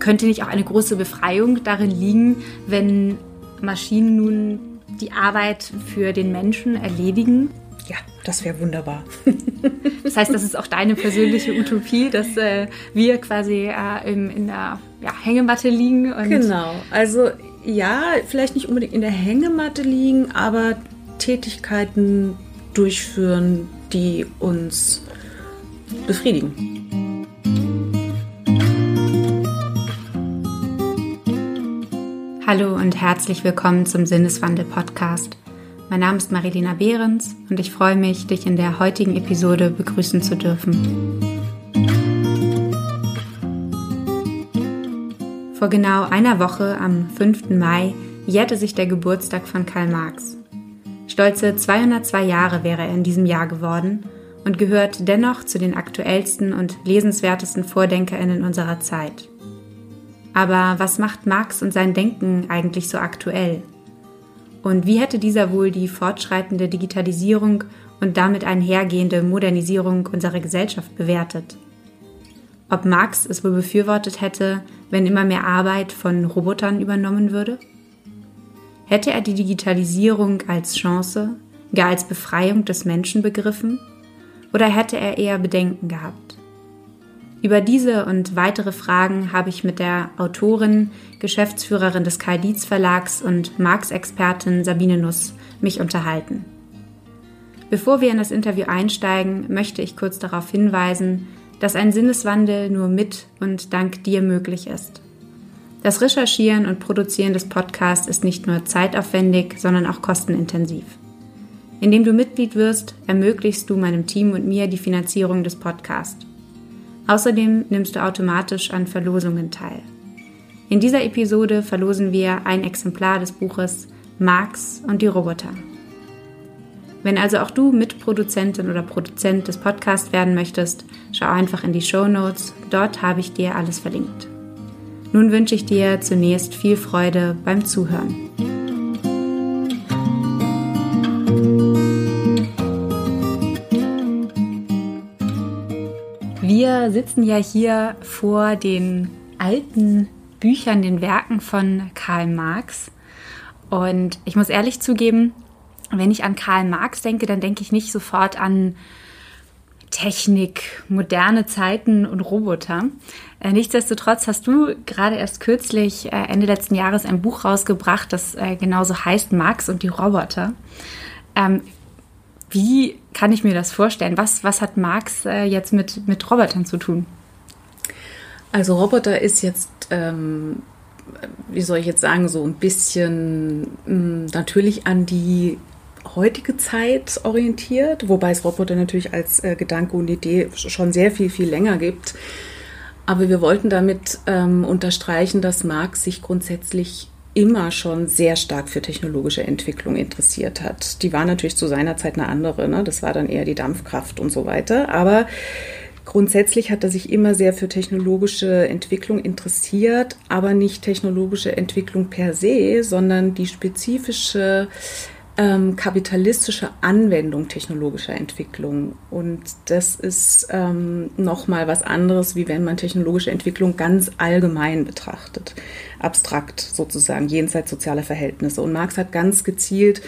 könnte nicht auch eine große Befreiung darin liegen, wenn Maschinen nun die Arbeit für den Menschen erledigen? Ja, das wäre wunderbar. das heißt, das ist auch deine persönliche Utopie, dass äh, wir quasi äh, in, in der ja, Hängematte liegen. genau, also ja, vielleicht nicht unbedingt in der Hängematte liegen, aber Tätigkeiten durchführen, die uns befriedigen. Hallo und herzlich willkommen zum Sinneswandel-Podcast. Mein Name ist Marilena Behrens und ich freue mich, dich in der heutigen Episode begrüßen zu dürfen. Vor genau einer Woche, am 5. Mai, jährte sich der Geburtstag von Karl Marx. Stolze 202 Jahre wäre er in diesem Jahr geworden und gehört dennoch zu den aktuellsten und lesenswertesten VordenkerInnen unserer Zeit. Aber was macht Marx und sein Denken eigentlich so aktuell? Und wie hätte dieser wohl die fortschreitende Digitalisierung und damit einhergehende Modernisierung unserer Gesellschaft bewertet? Ob Marx es wohl befürwortet hätte, wenn immer mehr Arbeit von Robotern übernommen würde? Hätte er die Digitalisierung als Chance, gar als Befreiung des Menschen begriffen? Oder hätte er eher Bedenken gehabt? Über diese und weitere Fragen habe ich mit der Autorin, Geschäftsführerin des Karl Dietz Verlags und Marx-Expertin Sabine Nuss mich unterhalten. Bevor wir in das Interview einsteigen, möchte ich kurz darauf hinweisen, dass ein Sinneswandel nur mit und dank dir möglich ist. Das Recherchieren und Produzieren des Podcasts ist nicht nur zeitaufwendig, sondern auch kostenintensiv. Indem du Mitglied wirst, ermöglichst du meinem Team und mir die Finanzierung des Podcasts. Außerdem nimmst du automatisch an Verlosungen teil. In dieser Episode verlosen wir ein Exemplar des Buches Marx und die Roboter. Wenn also auch du Mitproduzentin oder Produzent des Podcasts werden möchtest, schau einfach in die Show Notes, dort habe ich dir alles verlinkt. Nun wünsche ich dir zunächst viel Freude beim Zuhören. Sitzen ja hier vor den alten Büchern, den Werken von Karl Marx. Und ich muss ehrlich zugeben, wenn ich an Karl Marx denke, dann denke ich nicht sofort an Technik, moderne Zeiten und Roboter. Äh, nichtsdestotrotz hast du gerade erst kürzlich, äh, Ende letzten Jahres, ein Buch rausgebracht, das äh, genauso heißt Marx und die Roboter. Wie kann ich mir das vorstellen? Was, was hat Marx äh, jetzt mit, mit Robotern zu tun? Also Roboter ist jetzt, ähm, wie soll ich jetzt sagen, so ein bisschen mh, hm, natürlich an die heutige Zeit orientiert, wobei es Roboter natürlich als äh, Gedanke und Idee schon sehr viel, viel länger gibt. Aber wir wollten damit ähm, unterstreichen, dass Marx sich grundsätzlich immer schon sehr stark für technologische Entwicklung interessiert hat. Die war natürlich zu seiner Zeit eine andere, ne? das war dann eher die Dampfkraft und so weiter. Aber grundsätzlich hat er sich immer sehr für technologische Entwicklung interessiert, aber nicht technologische Entwicklung per se, sondern die spezifische ähm, kapitalistische Anwendung technologischer Entwicklung. Und das ist ähm, nochmal was anderes, wie wenn man technologische Entwicklung ganz allgemein betrachtet, abstrakt sozusagen, jenseits sozialer Verhältnisse. Und Marx hat ganz gezielt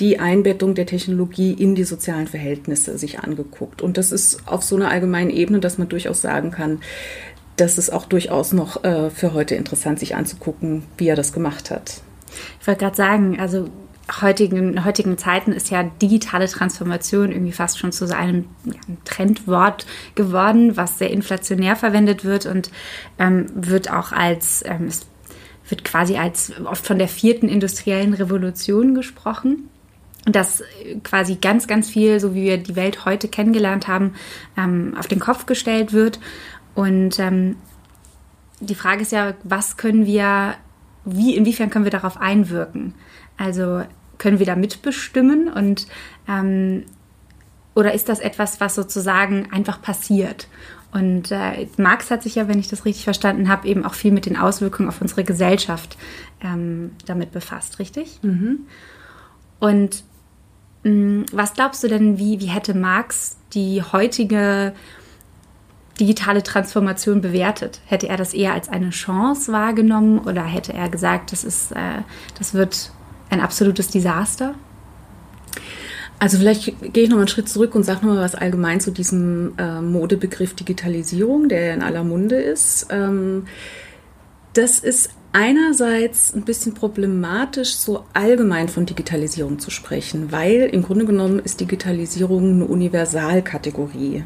die Einbettung der Technologie in die sozialen Verhältnisse sich angeguckt. Und das ist auf so einer allgemeinen Ebene, dass man durchaus sagen kann, das ist auch durchaus noch äh, für heute interessant, sich anzugucken, wie er das gemacht hat. Ich wollte gerade sagen, also heutigen, heutigen Zeiten ist ja digitale Transformation irgendwie fast schon zu so einem Trendwort geworden, was sehr inflationär verwendet wird und ähm, wird auch als, ähm, wird quasi als oft von der vierten industriellen Revolution gesprochen. Dass quasi ganz, ganz viel, so wie wir die Welt heute kennengelernt haben, ähm, auf den Kopf gestellt wird. Und ähm, die Frage ist ja, was können wir, wie, inwiefern können wir darauf einwirken? Also können wir da mitbestimmen und ähm, oder ist das etwas, was sozusagen einfach passiert? Und äh, Marx hat sich ja, wenn ich das richtig verstanden habe, eben auch viel mit den Auswirkungen auf unsere Gesellschaft ähm, damit befasst, richtig? Mhm. Und mh, mm, was glaubst du denn, wie, wie hätte Marx die heutige digitale Transformation bewertet? Hätte er das eher als eine Chance wahrgenommen oder hätte er gesagt, das, ist, äh, das wird ein absolutes Desaster? Also vielleicht gehe ich noch mal einen Schritt zurück und sage noch mal was allgemein zu diesem äh, Modebegriff Digitalisierung, der in aller Munde ist. Ähm, das ist einerseits ein bisschen problematisch, so allgemein von Digitalisierung zu sprechen, weil im Grunde genommen ist Digitalisierung eine Universalkategorie.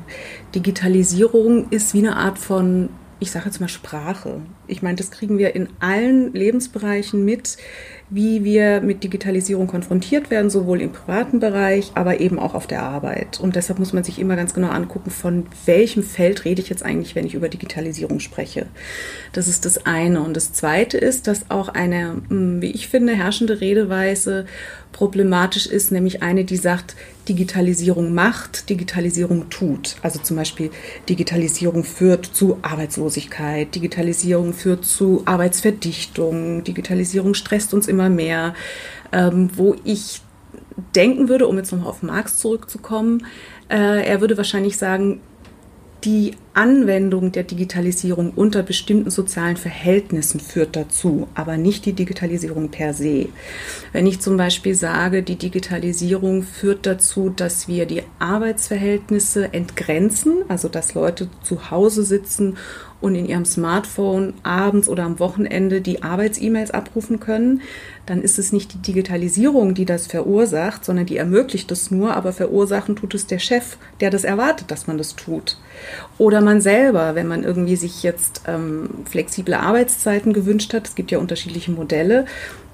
Digitalisierung ist wie eine Art von, ich sage jetzt mal Sprache. Ich meine, das kriegen wir in allen Lebensbereichen mit wie wir mit Digitalisierung konfrontiert werden, sowohl im privaten Bereich, aber eben auch auf der Arbeit. Und deshalb muss man sich immer ganz genau angucken, von welchem Feld rede ich jetzt eigentlich, wenn ich über Digitalisierung spreche. Das ist das eine. Und das zweite ist, dass auch eine, hm, wie ich finde, herrschende Redeweise problematisch ist, nämlich eine, die sagt, Digitalisierung macht, Digitalisierung tut. Also zum Beispiel Digitalisierung führt zu Arbeitslosigkeit, Digitalisierung führt zu Arbeitsverdichtung, Digitalisierung stresst uns immer mehr, ähm, wo ich denken würde, um jetzt nochmal auf Marx zurückzukommen, äh, er würde wahrscheinlich sagen, die Anwendung der Digitalisierung unter bestimmten sozialen Verhältnissen führt dazu, aber nicht die Digitalisierung per se. Wenn ich zum Beispiel sage, die Digitalisierung führt dazu, dass wir die Arbeitsverhältnisse entgrenzen, also dass Leute zu Hause sitzen und in ihrem Smartphone abends oder am Wochenende die Arbeits-E-Mails abrufen können, dann ist es nicht die Digitalisierung, die das verursacht, sondern die ermöglicht es nur, aber verursachen tut es der Chef, der das erwartet, dass man das tut. Oder man selber, wenn man irgendwie sich jetzt ähm, flexible Arbeitszeiten gewünscht hat, es gibt ja unterschiedliche Modelle,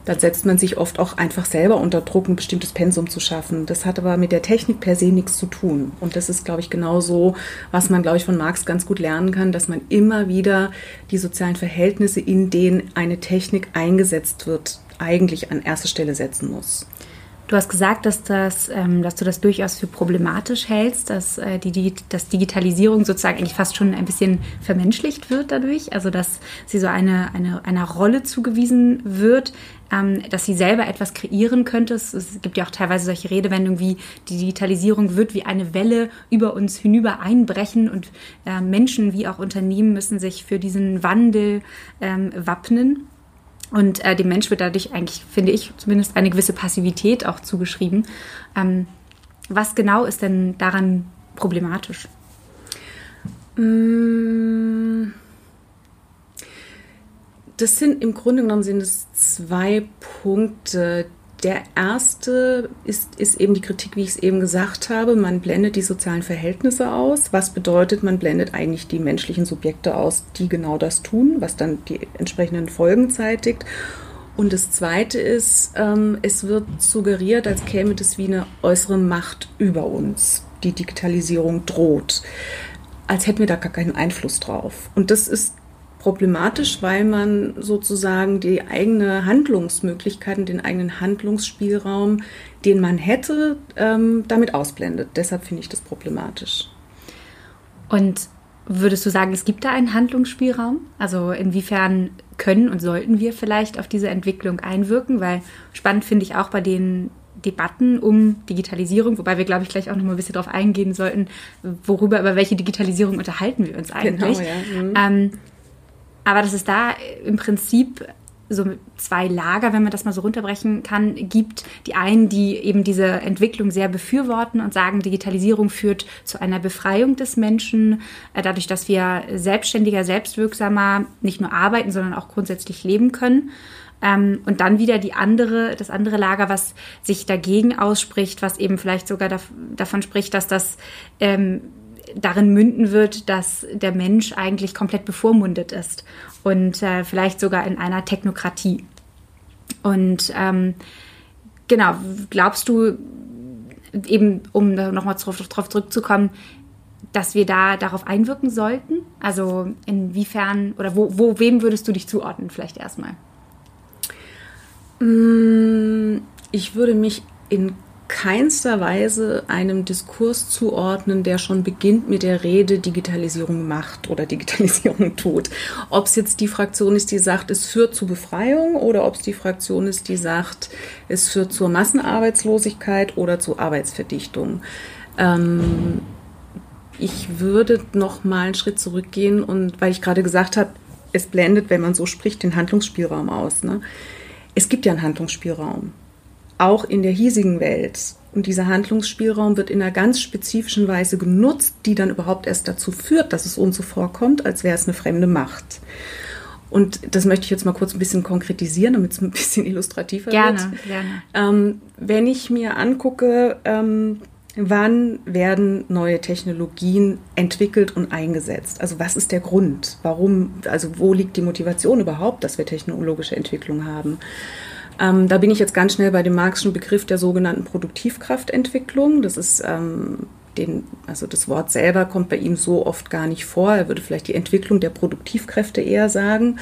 dann setzt man sich oft auch einfach selber unter Druck, ein bestimmtes Pensum zu schaffen. Das hat aber mit der Technik per se nichts zu tun. Und das ist, glaube ich, genau so, was man, glaube ich, von Marx ganz gut lernen kann, dass man immer wieder die sozialen Verhältnisse, in denen eine Technik eingesetzt wird, eigentlich an erste Stelle setzen muss. Du hast gesagt, dass, das, ähm, dass du das durchaus für problematisch hältst, dass äh, die, dass Digitalisierung sozusagen eigentlich fast schon ein bisschen vermenschlicht wird dadurch, also dass sie so eine, eine, einer Rolle zugewiesen wird, ähm, dass sie selber etwas kreieren könnte. Es, es, gibt ja auch teilweise solche Redewendungen wie die Digitalisierung wird wie eine Welle über uns hinüber einbrechen und äh, Menschen wie auch Unternehmen müssen sich für diesen Wandel ähm, wappnen. Und äh, dem Mensch wird dadurch eigentlich, finde ich, zumindest eine gewisse Passivität auch zugeschrieben. Ähm, was genau ist denn daran problematisch? Mm. Das sind im Grunde genommen sind es zwei Punkte, der erste ist, ist eben die Kritik, wie ich es eben gesagt habe. Man blendet die sozialen Verhältnisse aus. Was bedeutet, man blendet eigentlich die menschlichen Subjekte aus, die genau das tun, was dann die entsprechenden Folgen zeitigt. Und das Zweite ist, ähm, es wird suggeriert, als käme das wie eine äußere Macht über uns. Die Digitalisierung droht. Als hätten wir da gar keinen Einfluss drauf. Und das ist problematisch, weil man sozusagen die eigene Handlungsmöglichkeiten, den eigenen Handlungsspielraum, den man hätte, ähm, damit ausblendet. Deshalb finde ich das problematisch. Und würdest du sagen, es gibt da einen Handlungsspielraum? Also inwiefern können und sollten wir vielleicht auf diese Entwicklung einwirken? Weil spannend finde ich auch bei den Debatten um Digitalisierung, wobei wir, glaube ich, gleich auch noch mal ein bisschen darauf eingehen sollten, worüber, über welche Digitalisierung unterhalten wir uns eigentlich. Genau, ja. Mhm. Ähm, aber dass es da im Prinzip so zwei Lager, wenn man das mal so runterbrechen kann, gibt. Die einen, die eben diese Entwicklung sehr befürworten und sagen, Digitalisierung führt zu einer Befreiung des Menschen, äh, dadurch, dass wir selbstständiger, selbstwirksamer nicht nur arbeiten, sondern auch grundsätzlich leben können. Ähm, und dann wieder die andere, das andere Lager, was sich dagegen ausspricht, was eben vielleicht sogar davon spricht, dass das ähm, darin münden wird, dass der Mensch eigentlich komplett bevormundet ist und äh, vielleicht sogar in einer Technokratie. Und ähm, genau, glaubst du, eben um nochmal darauf zurückzukommen, dass wir da darauf einwirken sollten? Also inwiefern oder wo, wo wem würdest du dich zuordnen, vielleicht erstmal? Mm, ich würde mich in keinster Weise einem Diskurs zuordnen, der schon beginnt mit der Rede Digitalisierung macht oder Digitalisierung tut. Ob es jetzt die Fraktion ist, die sagt, es führt zu Befreiung oder ob es die Fraktion ist, die sagt, es führt zur Massenarbeitslosigkeit oder zu Arbeitsverdichtung. Ähm, ich würde noch mal einen Schritt zurückgehen und weil ich gerade gesagt habe, es blendet, wenn man so spricht, den Handlungsspielraum aus. Ne? Es gibt ja einen Handlungsspielraum, auch in der hiesigen Welt. Und dieser Handlungsspielraum wird in einer ganz spezifischen Weise genutzt, die dann überhaupt erst dazu führt, dass es uns so vorkommt, als wäre es eine fremde Macht. Und das möchte ich jetzt mal kurz ein bisschen konkretisieren, damit es ein bisschen illustrativer gerne, wird. Gerne, ähm, wenn ich mir angucke, ähm, wann werden neue Technologien entwickelt und eingesetzt? Also was ist der Grund? Warum, also wo liegt die Motivation überhaupt, dass wir technologische Entwicklung haben? Ähm, da bin ich jetzt ganz schnell bei dem Marxischen Begriff der sogenannten Produktivkraftentwicklung. Das ist ähm, den, also das Wort selber kommt bei ihm so oft gar nicht vor. Er würde vielleicht die Entwicklung der Produktivkräfte eher sagen.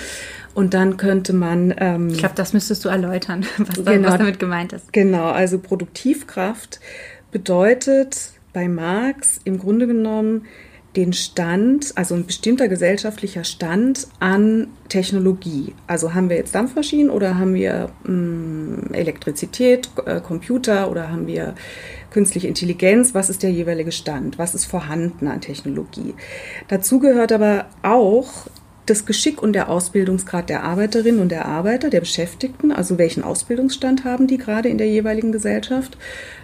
Und dann könnte man. Ähm, ich glaube, das müsstest du erläutern, was, genau, was damit gemeint ist. Genau, also Produktivkraft bedeutet bei Marx im Grunde genommen den Stand, also ein bestimmter gesellschaftlicher Stand an Technologie. Also haben wir jetzt Dampfmaschinen oder haben wir mh, hm, Elektrizität, äh, Computer oder haben wir künstliche Intelligenz? Was ist der jeweilige Stand? Was ist vorhanden an Technologie? Dazu gehört aber auch das Geschick und der Ausbildungsgrad der Arbeiterinnen und der Arbeiter, der Beschäftigten, also welchen Ausbildungsstand haben die gerade in der jeweiligen Gesellschaft.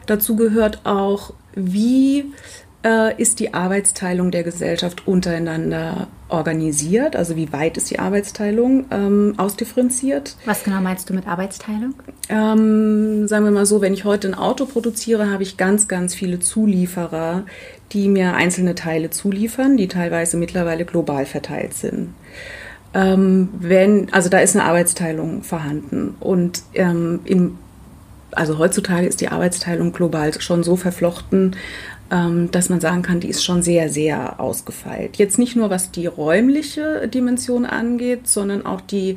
Dazu gehört auch, wie äh, ist die Arbeitsteilung der Gesellschaft untereinander organisiert? Also wie weit ist die Arbeitsteilung ähm, ausdifferenziert? Was genau meinst du mit Arbeitsteilung? Ähm, sagen wir mal so, wenn ich heute ein Auto produziere, habe ich ganz, ganz viele Zulieferer, die mir einzelne Teile zuliefern, die teilweise mittlerweile global verteilt sind. Ähm, wenn, also da ist eine Arbeitsteilung vorhanden. Und ähm, im also heutzutage ist die Arbeitsteilung global schon so verflochten, dass man sagen kann, die ist schon sehr, sehr ausgefeilt. Jetzt nicht nur was die räumliche Dimension angeht, sondern auch die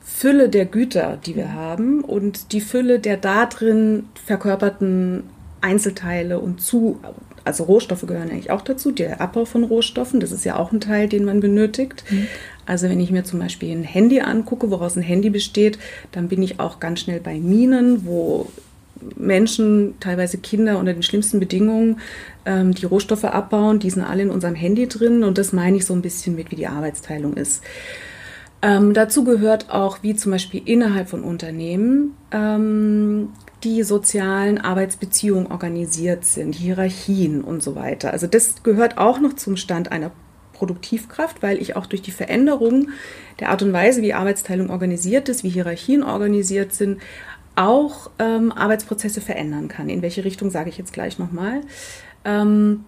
Fülle der Güter, die wir haben und die Fülle der da drin verkörperten Einzelteile und zu, also Rohstoffe gehören eigentlich auch dazu, der Abbau von Rohstoffen, das ist ja auch ein Teil, den man benötigt. Mhm. Also wenn ich mir zum Beispiel ein Handy angucke, woraus ein Handy besteht, dann bin ich auch ganz schnell bei Minen, wo Menschen, teilweise Kinder unter den schlimmsten Bedingungen, ähm, die Rohstoffe abbauen. Die sind alle in unserem Handy drin und das meine ich so ein bisschen mit, wie die Arbeitsteilung ist. Ähm, dazu gehört auch, wie zum Beispiel innerhalb von Unternehmen ähm, die sozialen Arbeitsbeziehungen organisiert sind, Hierarchien und so weiter. Also das gehört auch noch zum Stand einer Produktivkraft, weil ich auch durch die Veränderung der Art und Weise, wie Arbeitsteilung organisiert ist, wie Hierarchien organisiert sind, auch ähm, Arbeitsprozesse verändern kann. In welche Richtung sage ich jetzt gleich nochmal. Ähm,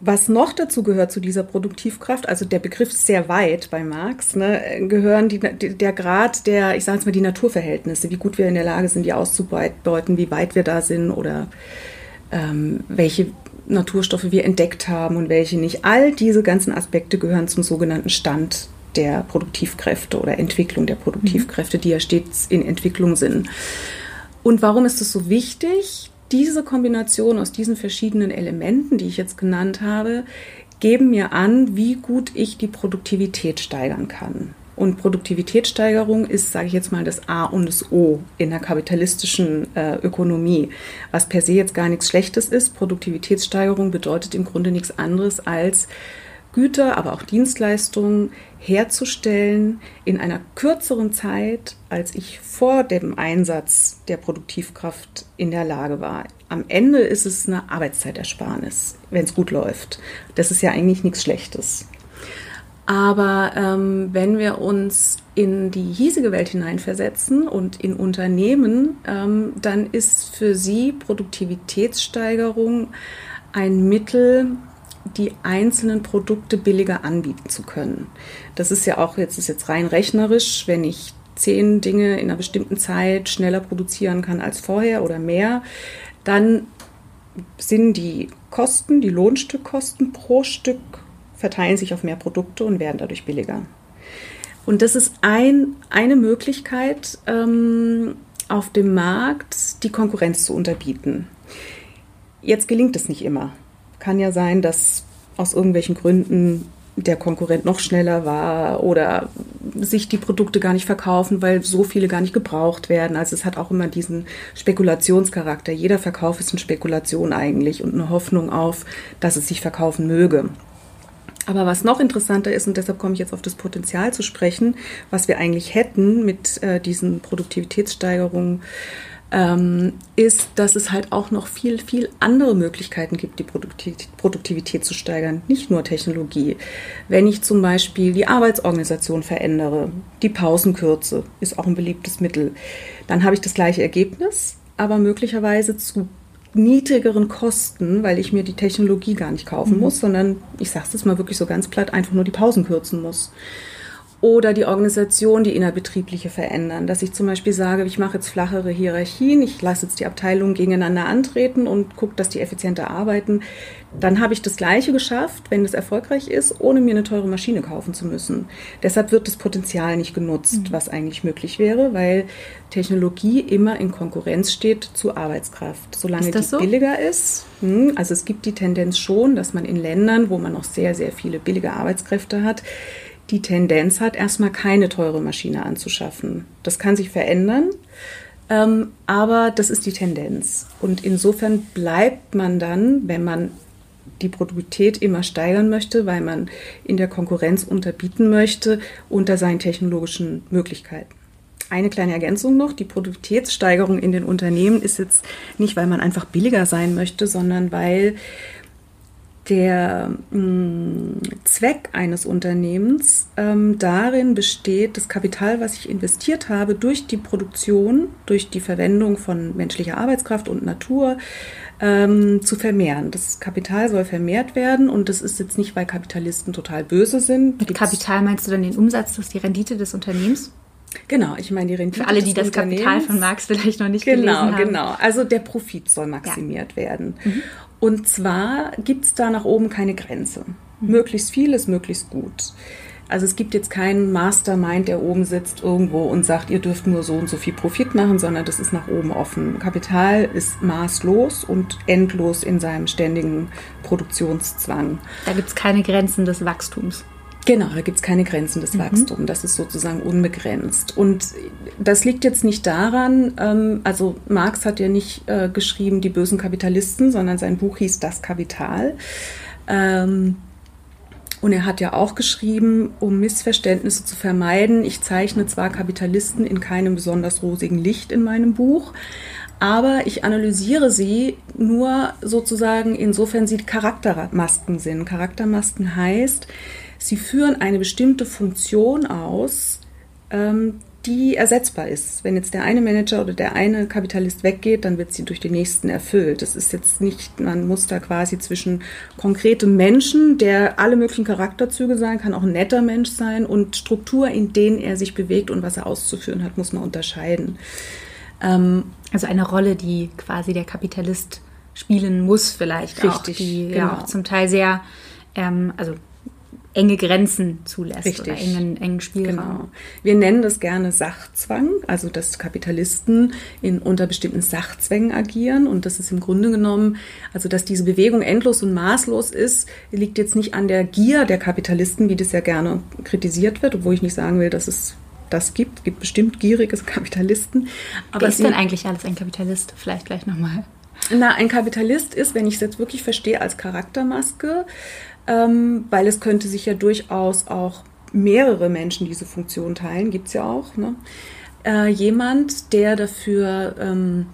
was noch dazu gehört zu dieser Produktivkraft, also der Begriff ist sehr weit bei Marx, ne, gehören die, der Grad der, ich sage jetzt mal, die Naturverhältnisse, wie gut wir in der Lage sind, die auszubeuten, wie weit wir da sind oder ähm, welche Naturstoffe wir entdeckt haben und welche nicht. All diese ganzen Aspekte gehören zum sogenannten Stand der Produktivkräfte oder Entwicklung der Produktivkräfte, die ja stets in Entwicklung sind. Und warum ist es so wichtig? Diese Kombination aus diesen verschiedenen Elementen, die ich jetzt genannt habe, geben mir an, wie gut ich die Produktivität steigern kann. Und Produktivitätssteigerung ist, sage ich jetzt mal, das A und das O in der kapitalistischen äh, Ökonomie, was per se jetzt gar nichts Schlechtes ist. Produktivitätssteigerung bedeutet im Grunde nichts anderes als Güter, aber auch Dienstleistungen herzustellen in einer kürzeren Zeit, als ich vor dem Einsatz der Produktivkraft in der Lage war. Am Ende ist es eine Arbeitszeitersparnis, wenn es gut läuft. Das ist ja eigentlich nichts Schlechtes. Aber ähm, wenn wir uns in die hiesige Welt hineinversetzen und in Unternehmen, ähm, dann ist für sie Produktivitätssteigerung ein Mittel, die einzelnen Produkte billiger anbieten zu können. Das ist ja auch jetzt ist jetzt rein rechnerisch, wenn ich zehn Dinge in einer bestimmten Zeit schneller produzieren kann als vorher oder mehr, dann sind die Kosten, die Lohnstückkosten pro Stück verteilen sich auf mehr Produkte und werden dadurch billiger. Und das ist ein, eine Möglichkeit, ähm, auf dem Markt die Konkurrenz zu unterbieten. Jetzt gelingt es nicht immer kann ja sein, dass aus irgendwelchen Gründen der Konkurrent noch schneller war oder sich die Produkte gar nicht verkaufen, weil so viele gar nicht gebraucht werden. Also es hat auch immer diesen Spekulationscharakter. Jeder Verkauf ist eine Spekulation eigentlich und eine Hoffnung auf, dass es sich verkaufen möge. Aber was noch interessanter ist, und deshalb komme ich jetzt auf das Potenzial zu sprechen, was wir eigentlich hätten mit äh, diesen Produktivitätssteigerungen, ähm, ist, dass es halt auch noch viel, viel andere Möglichkeiten gibt, die Produktivität zu steigern, nicht nur Technologie. Wenn ich zum Beispiel die Arbeitsorganisation verändere, die Pausenkürze ist auch ein beliebtes Mittel, dann habe ich das gleiche Ergebnis, aber möglicherweise zu niedrigeren Kosten, weil ich mir die Technologie gar nicht kaufen mhm. muss, sondern ich sage es jetzt mal wirklich so ganz platt, einfach nur die Pausen kürzen muss oder die Organisation, die innerbetriebliche verändern. Dass ich zum Beispiel sage, ich mache jetzt flachere Hierarchien, ich lasse jetzt die Abteilungen gegeneinander antreten und gucke, dass die effizienter arbeiten. Dann habe ich das Gleiche geschafft, wenn es erfolgreich ist, ohne mir eine teure Maschine kaufen zu müssen. Deshalb wird das Potenzial nicht genutzt, mhm. was eigentlich möglich wäre, weil Technologie immer in Konkurrenz steht zu Arbeitskraft. Solange die so? billiger ist, hm, also es gibt die Tendenz schon, dass man in Ländern, wo man noch sehr, sehr viele billige Arbeitskräfte hat, die Tendenz hat, erstmal keine teure Maschine anzuschaffen. Das kann sich verändern, ähm, aber das ist die Tendenz. Und insofern bleibt man dann, wenn man die Produktivität immer steigern möchte, weil man in der Konkurrenz unterbieten möchte, unter seinen technologischen Möglichkeiten. Eine kleine Ergänzung noch, die Produktivitätssteigerung in den Unternehmen ist jetzt nicht, weil man einfach billiger sein möchte, sondern weil der mh, mm, Zweck eines Unternehmens ähm, darin besteht, das Kapital, was ich investiert habe, durch die Produktion, durch die Verwendung von menschlicher Arbeitskraft und Natur ähm, zu vermehren. Das Kapital soll vermehrt werden und das ist jetzt nicht, weil Kapitalisten total böse sind. Mit Kapital meinst du dann den Umsatz, das ist die Rendite des Unternehmens? Genau, ich meine die Rendite. Für alle, die das Kapital von Marx vielleicht noch nicht genau, gelesen haben. Genau, genau. Also der Profit soll maximiert ja. werden. Mhm. Und zwar gibt es da nach oben keine Grenze. Mhm. Möglichst viel ist möglichst gut. Also es gibt jetzt keinen Mastermind, der oben sitzt irgendwo und sagt, ihr dürft nur so und so viel Profit machen, sondern das ist nach oben offen. Kapital ist maßlos und endlos in seinem ständigen Produktionszwang. Da gibt es keine Grenzen des Wachstums. Genau, da gibt es keine Grenzen des mhm. Wachstums. Das ist sozusagen unbegrenzt. Und das liegt jetzt nicht daran, ähm, also Marx hat ja nicht äh, geschrieben, die bösen Kapitalisten, sondern sein Buch hieß Das Kapital. Ähm, und er hat ja auch geschrieben, um Missverständnisse zu vermeiden, ich zeichne zwar Kapitalisten in keinem besonders rosigen Licht in meinem Buch, aber ich analysiere sie nur sozusagen insofern sie Charaktermasken sind. Charaktermasken heißt, Sie führen eine bestimmte Funktion aus, ähm, die ersetzbar ist. Wenn jetzt der eine Manager oder der eine Kapitalist weggeht, dann wird sie durch den nächsten erfüllt. Das ist jetzt nicht, man muss da quasi zwischen konkretem Menschen, der alle möglichen Charakterzüge sein kann, auch ein netter Mensch sein, und Struktur, in denen er sich bewegt und was er auszuführen hat, muss man unterscheiden. Ähm, also eine Rolle, die quasi der Kapitalist spielen muss, vielleicht richtig, auch, die genau. ja auch zum Teil sehr, ähm, also enge Grenzen zulässt Richtig. oder engen, engen Spielraum. Genau. Wir nennen das gerne Sachzwang, also dass Kapitalisten in, unter bestimmten Sachzwängen agieren und das ist im Grunde genommen, also dass diese Bewegung endlos und maßlos ist, liegt jetzt nicht an der Gier der Kapitalisten, wie das ja gerne kritisiert wird, obwohl ich nicht sagen will, dass es das gibt. Es gibt bestimmt gierige Kapitalisten. Aber Wer ist denn eigentlich alles ein Kapitalist? Vielleicht gleich nochmal. Na, ein Kapitalist ist, wenn ich es jetzt wirklich verstehe, als Charaktermaske, ähm, weil es könnte sich ja durchaus auch mehrere Menschen diese Funktion teilen, gibt es ja auch. Ne? Äh, jemand, der dafür ähm,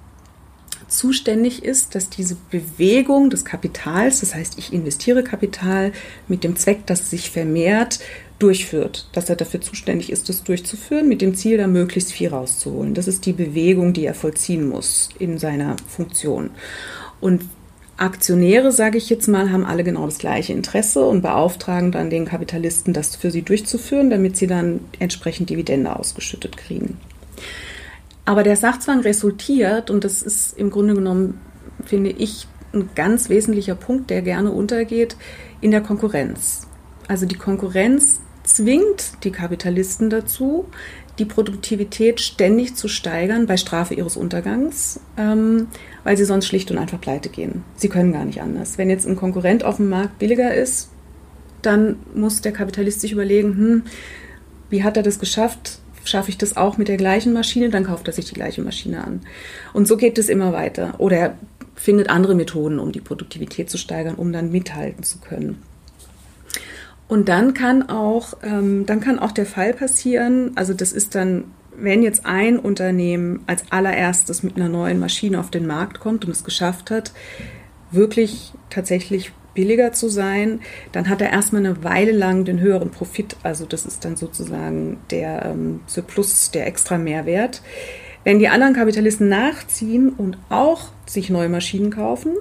zuständig ist, dass diese Bewegung des Kapitals, das heißt, ich investiere Kapital mit dem Zweck, dass es sich vermehrt, durchführt, dass er dafür zuständig ist, das durchzuführen, mit dem Ziel, da möglichst viel rauszuholen. Das ist die Bewegung, die er vollziehen muss in seiner Funktion. Und Aktionäre, sage ich jetzt mal, haben alle genau das gleiche Interesse und beauftragen dann den Kapitalisten, das für sie durchzuführen, damit sie dann entsprechend Dividende ausgeschüttet kriegen. Aber der Sachzwang resultiert, und das ist im Grunde genommen, finde ich, ein ganz wesentlicher Punkt, der gerne untergeht, in der Konkurrenz. Also die Konkurrenz zwingt die Kapitalisten dazu, die Produktivität ständig zu steigern bei Strafe ihres Untergangs, ähm, weil sie sonst schlicht und einfach pleite gehen. Sie können gar nicht anders. Wenn jetzt ein Konkurrent auf dem Markt billiger ist, dann muss der Kapitalist sich überlegen, hm, wie hat er das geschafft? Schaffe ich das auch mit der gleichen Maschine? Dann kauft er sich die gleiche Maschine an. Und so geht es immer weiter. Oder er findet andere Methoden, um die Produktivität zu steigern, um dann mithalten zu können. Und dann kann auch, ähm, dann kann auch der Fall passieren, also das ist dann, wenn jetzt ein Unternehmen als allererstes mit einer neuen Maschine auf den Markt kommt und es geschafft hat, wirklich tatsächlich billiger zu sein, dann hat er erstmal eine Weile lang den höheren Profit. Also das ist dann sozusagen der ähm, Surplus, der extra Mehrwert. Wenn die anderen Kapitalisten nachziehen und auch sich neue Maschinen kaufen,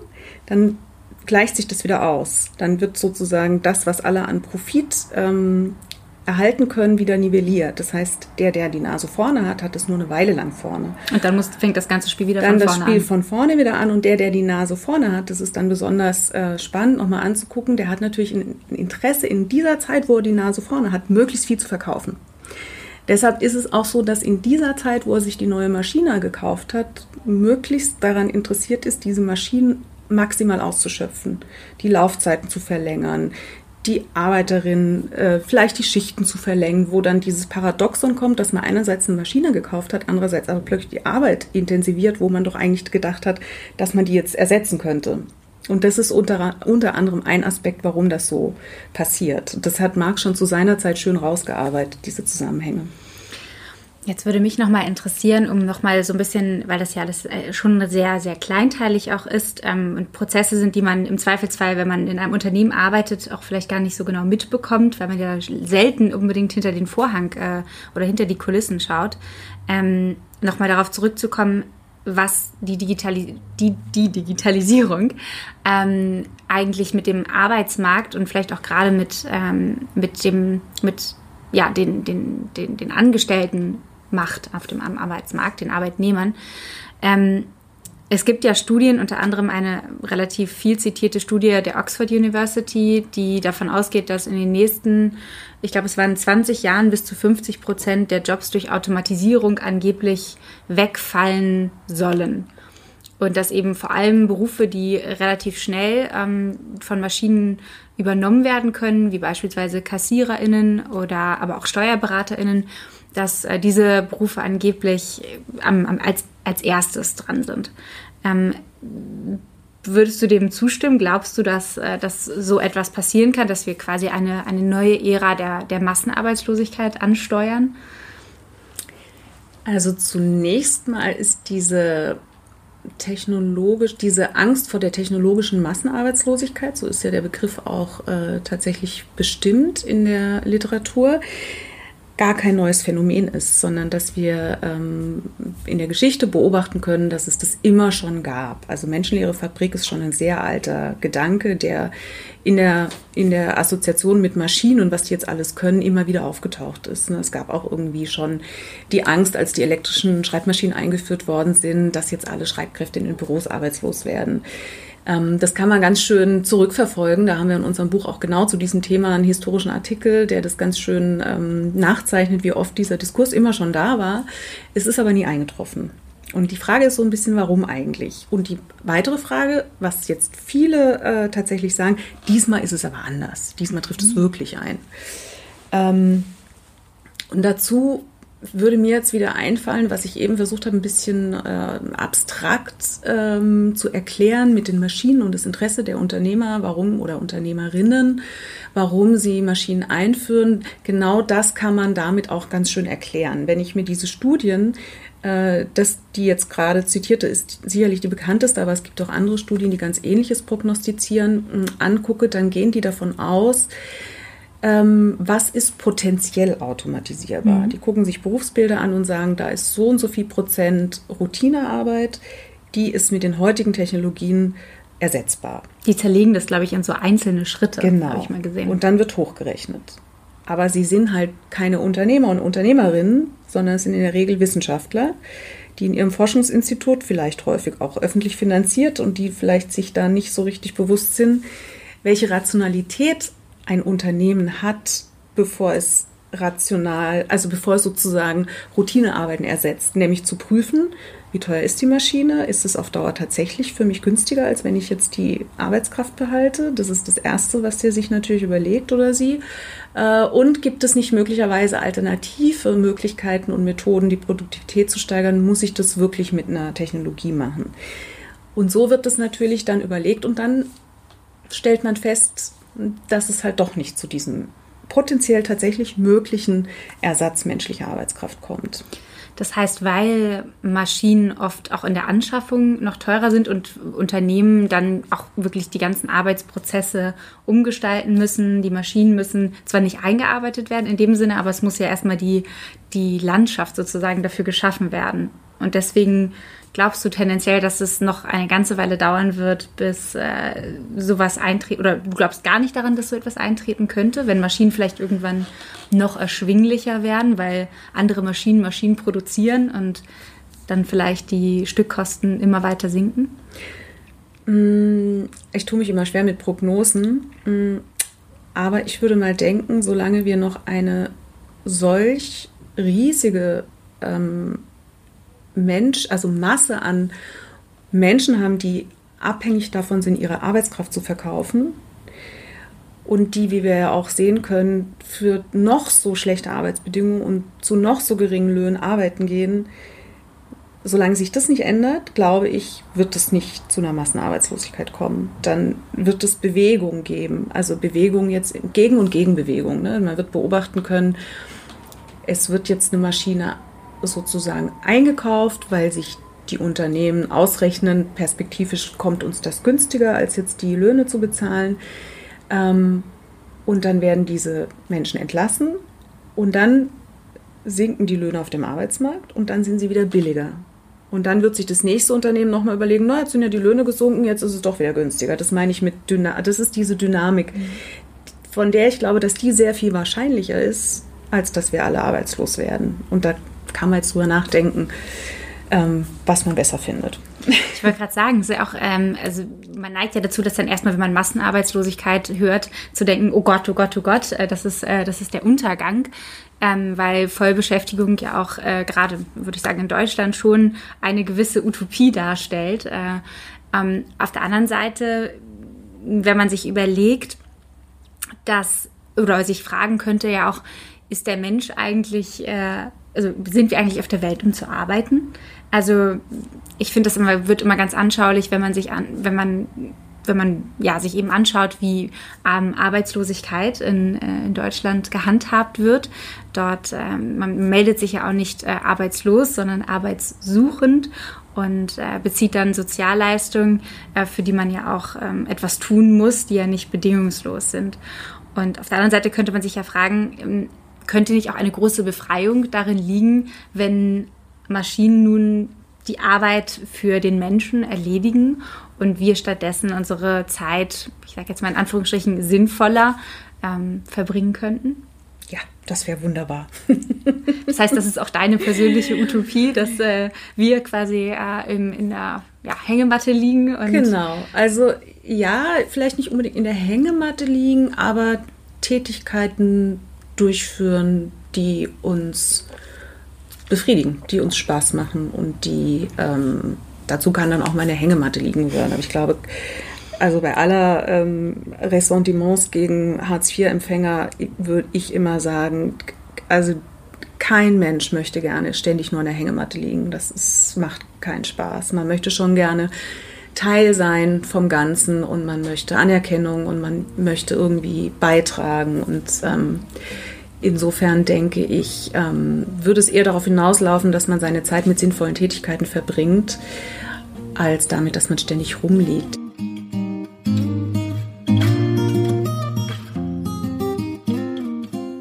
dann gleicht sich das wieder aus. Dann wird sozusagen das, was alle an Profit ähm, erhalten können, wieder nivelliert. Das heißt, der, der die Nase vorne hat, hat es nur eine Weile lang vorne. Und dann muss, fängt das ganze Spiel wieder dann von vorne an. Dann das Spiel von vorne wieder an und der, der die Nase vorne hat, das ist dann besonders äh, spannend, nochmal anzugucken. Der hat natürlich ein, ein Interesse in dieser Zeit, wo er die Nase vorne hat, möglichst viel zu verkaufen. Deshalb ist es auch so, dass in dieser Zeit, wo er sich die neue Maschine gekauft hat, möglichst daran interessiert ist, diese Maschinen maximal auszuschöpfen, die Laufzeiten zu verlängern, die Arbeiterinnen äh, vielleicht die Schichten zu verlängern, wo dann dieses Paradoxon kommt, dass man einerseits eine Maschine gekauft hat, andererseits aber plötzlich die Arbeit intensiviert, wo man doch eigentlich gedacht hat, dass man die jetzt ersetzen könnte. Und das ist unter, unter anderem ein Aspekt, warum das so passiert. Das hat Marx schon zu seiner Zeit schön rausgearbeitet, diese Zusammenhänge. Jetzt würde mich nochmal interessieren, um nochmal so ein bisschen, weil das ja alles äh, schon sehr, sehr kleinteilig auch ist ähm, und Prozesse sind, die man im Zweifelsfall, wenn man in einem Unternehmen arbeitet, auch vielleicht gar nicht so genau mitbekommt, weil man ja selten unbedingt hinter den Vorhang äh, oder hinter die Kulissen schaut. Ähm, nochmal darauf zurückzukommen, was die, Digitali die, die Digitalisierung ähm, eigentlich mit dem Arbeitsmarkt und vielleicht auch gerade mit, ähm, mit dem, mit ja, den, den, den, den Angestellten macht auf dem Arbeitsmarkt, den Arbeitnehmern. Ähm, es gibt ja Studien, unter anderem eine relativ viel zitierte Studie der Oxford University, die davon ausgeht, dass in den nächsten, ich glaube, es waren 20 Jahren bis zu 50 Prozent der Jobs durch Automatisierung angeblich wegfallen sollen. Und dass eben vor allem Berufe, die relativ schnell ähm, von Maschinen übernommen werden können, wie beispielsweise KassiererInnen oder aber auch SteuerberaterInnen, dass äh, diese Berufe angeblich äh, am, als, als erstes dran sind. Ähm, würdest du dem zustimmen? Glaubst du, dass, äh, dass so etwas passieren kann, dass wir quasi eine, eine neue Ära der, der Massenarbeitslosigkeit ansteuern? Also zunächst mal ist diese technologisch, diese Angst vor der technologischen Massenarbeitslosigkeit, so ist ja der Begriff auch äh, tatsächlich bestimmt in der Literatur, gar kein neues Phänomen ist, sondern dass wir ähm, in der Geschichte beobachten können, dass es das immer schon gab. Also menschenleere Fabrik ist schon ein sehr alter Gedanke, der in der, in der Assoziation mit Maschinen und was die jetzt alles können, immer wieder aufgetaucht ist. Ne? Es gab auch irgendwie schon die Angst, als die elektrischen Schreibmaschinen eingeführt worden sind, dass jetzt alle Schreibkräfte in den Büros arbeitslos werden. Ähm, das kann man ganz schön zurückverfolgen. Da haben wir in unserem Buch auch genau zu diesem Thema einen historischen Artikel, der das ganz schön ähm, nachzeichnet, wie oft dieser Diskurs immer schon da war. Es ist aber nie eingetroffen. Und die Frage ist so ein bisschen, warum eigentlich? Und die weitere Frage, was jetzt viele äh, tatsächlich sagen, diesmal ist es aber anders. Diesmal trifft es mhm. wirklich ein. Ähm, und dazu würde mir jetzt wieder einfallen, was ich eben versucht habe, ein bisschen äh, abstrakt ähm, zu erklären mit den Maschinen und das Interesse der Unternehmer, warum oder Unternehmerinnen, warum sie Maschinen einführen. Genau das kann man damit auch ganz schön erklären. Wenn ich mir diese Studien, äh, das, die jetzt gerade zitierte, ist sicherlich die bekannteste, aber es gibt auch andere Studien, die ganz ähnliches prognostizieren, angucke, dann gehen die davon aus, ähm, was ist potenziell automatisierbar. Mhm. Die gucken sich Berufsbilder an und sagen, da ist so und so viel Prozent Routinearbeit, die ist mit den heutigen Technologien ersetzbar. Die zerlegen das, glaube ich, in so einzelne Schritte, genau. habe ich mal gesehen. Und dann wird hochgerechnet. Aber sie sind halt keine Unternehmer und Unternehmerinnen, sondern es sind in der Regel Wissenschaftler, die in ihrem Forschungsinstitut, vielleicht häufig auch öffentlich finanziert und die vielleicht sich da nicht so richtig bewusst sind, welche Rationalität ein Unternehmen hat, bevor es rational, also bevor es sozusagen Routinearbeiten ersetzt, nämlich zu prüfen, wie teuer ist die Maschine? Ist es auf Dauer tatsächlich für mich günstiger, als wenn ich jetzt die Arbeitskraft behalte? Das ist das Erste, was der sich natürlich überlegt oder sie. Äh, und gibt es nicht möglicherweise alternative Möglichkeiten und Methoden, die Produktivität zu steigern? Muss ich das wirklich mit einer Technologie machen? Und so wird das natürlich dann überlegt und dann stellt man fest, dass es halt doch nicht zu diesem potenziell tatsächlich möglichen Ersatz menschlicher Arbeitskraft kommt. Das heißt, weil Maschinen oft auch in der Anschaffung noch teurer sind und Unternehmen dann auch wirklich die ganzen Arbeitsprozesse umgestalten müssen. Die Maschinen müssen zwar nicht eingearbeitet werden in dem Sinne, aber es muss ja erstmal die, die Landschaft sozusagen dafür geschaffen werden. Und deswegen glaubst du tendenziell, dass es noch eine ganze Weile dauern wird, bis äh, sowas eintritt? Oder du glaubst gar nicht daran, dass so etwas eintreten könnte, wenn Maschinen vielleicht irgendwann noch erschwinglicher werden, weil andere Maschinen Maschinen produzieren und dann vielleicht die Stückkosten immer weiter sinken? Mm, ich tue mich immer schwer mit Prognosen, mm, aber ich würde mal denken, solange wir noch eine solch riesige ähm, Mensch, also Masse an Menschen haben, die abhängig davon sind, ihre Arbeitskraft zu verkaufen und die, wie wir ja auch sehen können, für noch so schlechte Arbeitsbedingungen und zu noch so geringen Löhnen arbeiten gehen. Solange sich das nicht ändert, glaube ich, wird es nicht zu einer Massenarbeitslosigkeit kommen. Dann wird es Bewegung geben, also Bewegung jetzt Gegen- und Gegenbewegung. Ne? Man wird beobachten können, es wird jetzt eine Maschine sozusagen eingekauft, weil sich die Unternehmen ausrechnen, perspektivisch kommt uns das günstiger, als jetzt die Löhne zu bezahlen. Ähm, und dann werden diese Menschen entlassen und dann sinken die Löhne auf dem Arbeitsmarkt und dann sind sie wieder billiger. Und dann wird sich das nächste Unternehmen nochmal überlegen, na, jetzt sind ja die Löhne gesunken, jetzt ist es doch wieder günstiger. Das meine ich mit Dynamik. Das ist diese Dynamik, mhm. von der ich glaube, dass die sehr viel wahrscheinlicher ist, als dass wir alle arbeitslos werden. Und da kann man jetzt drüber nachdenken, ähm, was man besser findet. Ich wollte gerade sagen, ja auch, ähm, also man neigt ja dazu, dass dann erstmal, wenn man Massenarbeitslosigkeit hört, zu denken, oh Gott, oh Gott, oh Gott, äh, das, ist, äh, das ist der Untergang. Ähm, weil Vollbeschäftigung ja auch äh, gerade, würde ich sagen, in Deutschland schon eine gewisse Utopie darstellt. Äh, ähm, auf der anderen Seite, wenn man sich überlegt, dass, oder sich fragen könnte ja auch, ist der Mensch eigentlich äh, also sind wir eigentlich auf der Welt, um zu arbeiten? Also ich finde, das immer, wird immer ganz anschaulich, wenn man sich an, wenn man wenn man ja, sich eben anschaut, wie ähm, Arbeitslosigkeit in, äh, in Deutschland gehandhabt wird. Dort, ähm, man meldet sich ja auch nicht äh, arbeitslos, sondern arbeitssuchend und äh, bezieht dann Sozialleistungen, äh, für die man ja auch ähm, etwas tun muss, die ja nicht bedingungslos sind. Und auf der anderen Seite könnte man sich ja fragen, ähm, könnte nicht auch eine große Befreiung darin liegen, wenn Maschinen nun die Arbeit für den Menschen erledigen und wir stattdessen unsere Zeit, ich sage jetzt mal in Anführungsstrichen, sinnvoller ähm, verbringen könnten? Ja, das wäre wunderbar. das heißt, das ist auch deine persönliche Utopie, dass äh, wir quasi äh, in, in der ja, Hängematte liegen. genau, also ja, vielleicht nicht unbedingt in der Hängematte liegen, aber Tätigkeiten durchführen, die uns befriedigen, die uns Spaß machen und die ähm, dazu kann dann auch meine Hängematte liegen würden. Aber ich glaube, also bei aller ähm, Ressentiments gegen Hartz-IV-Empfänger würde ich immer sagen, also kein Mensch möchte gerne ständig nur an der Hängematte liegen. Das ist, macht keinen Spaß. Man möchte schon gerne Teil sein vom Ganzen und man möchte Anerkennung und man möchte irgendwie beitragen. Und ähm, insofern denke ich, ähm, würde es eher darauf hinauslaufen, dass man seine Zeit mit sinnvollen Tätigkeiten verbringt, als damit, dass man ständig rumliegt.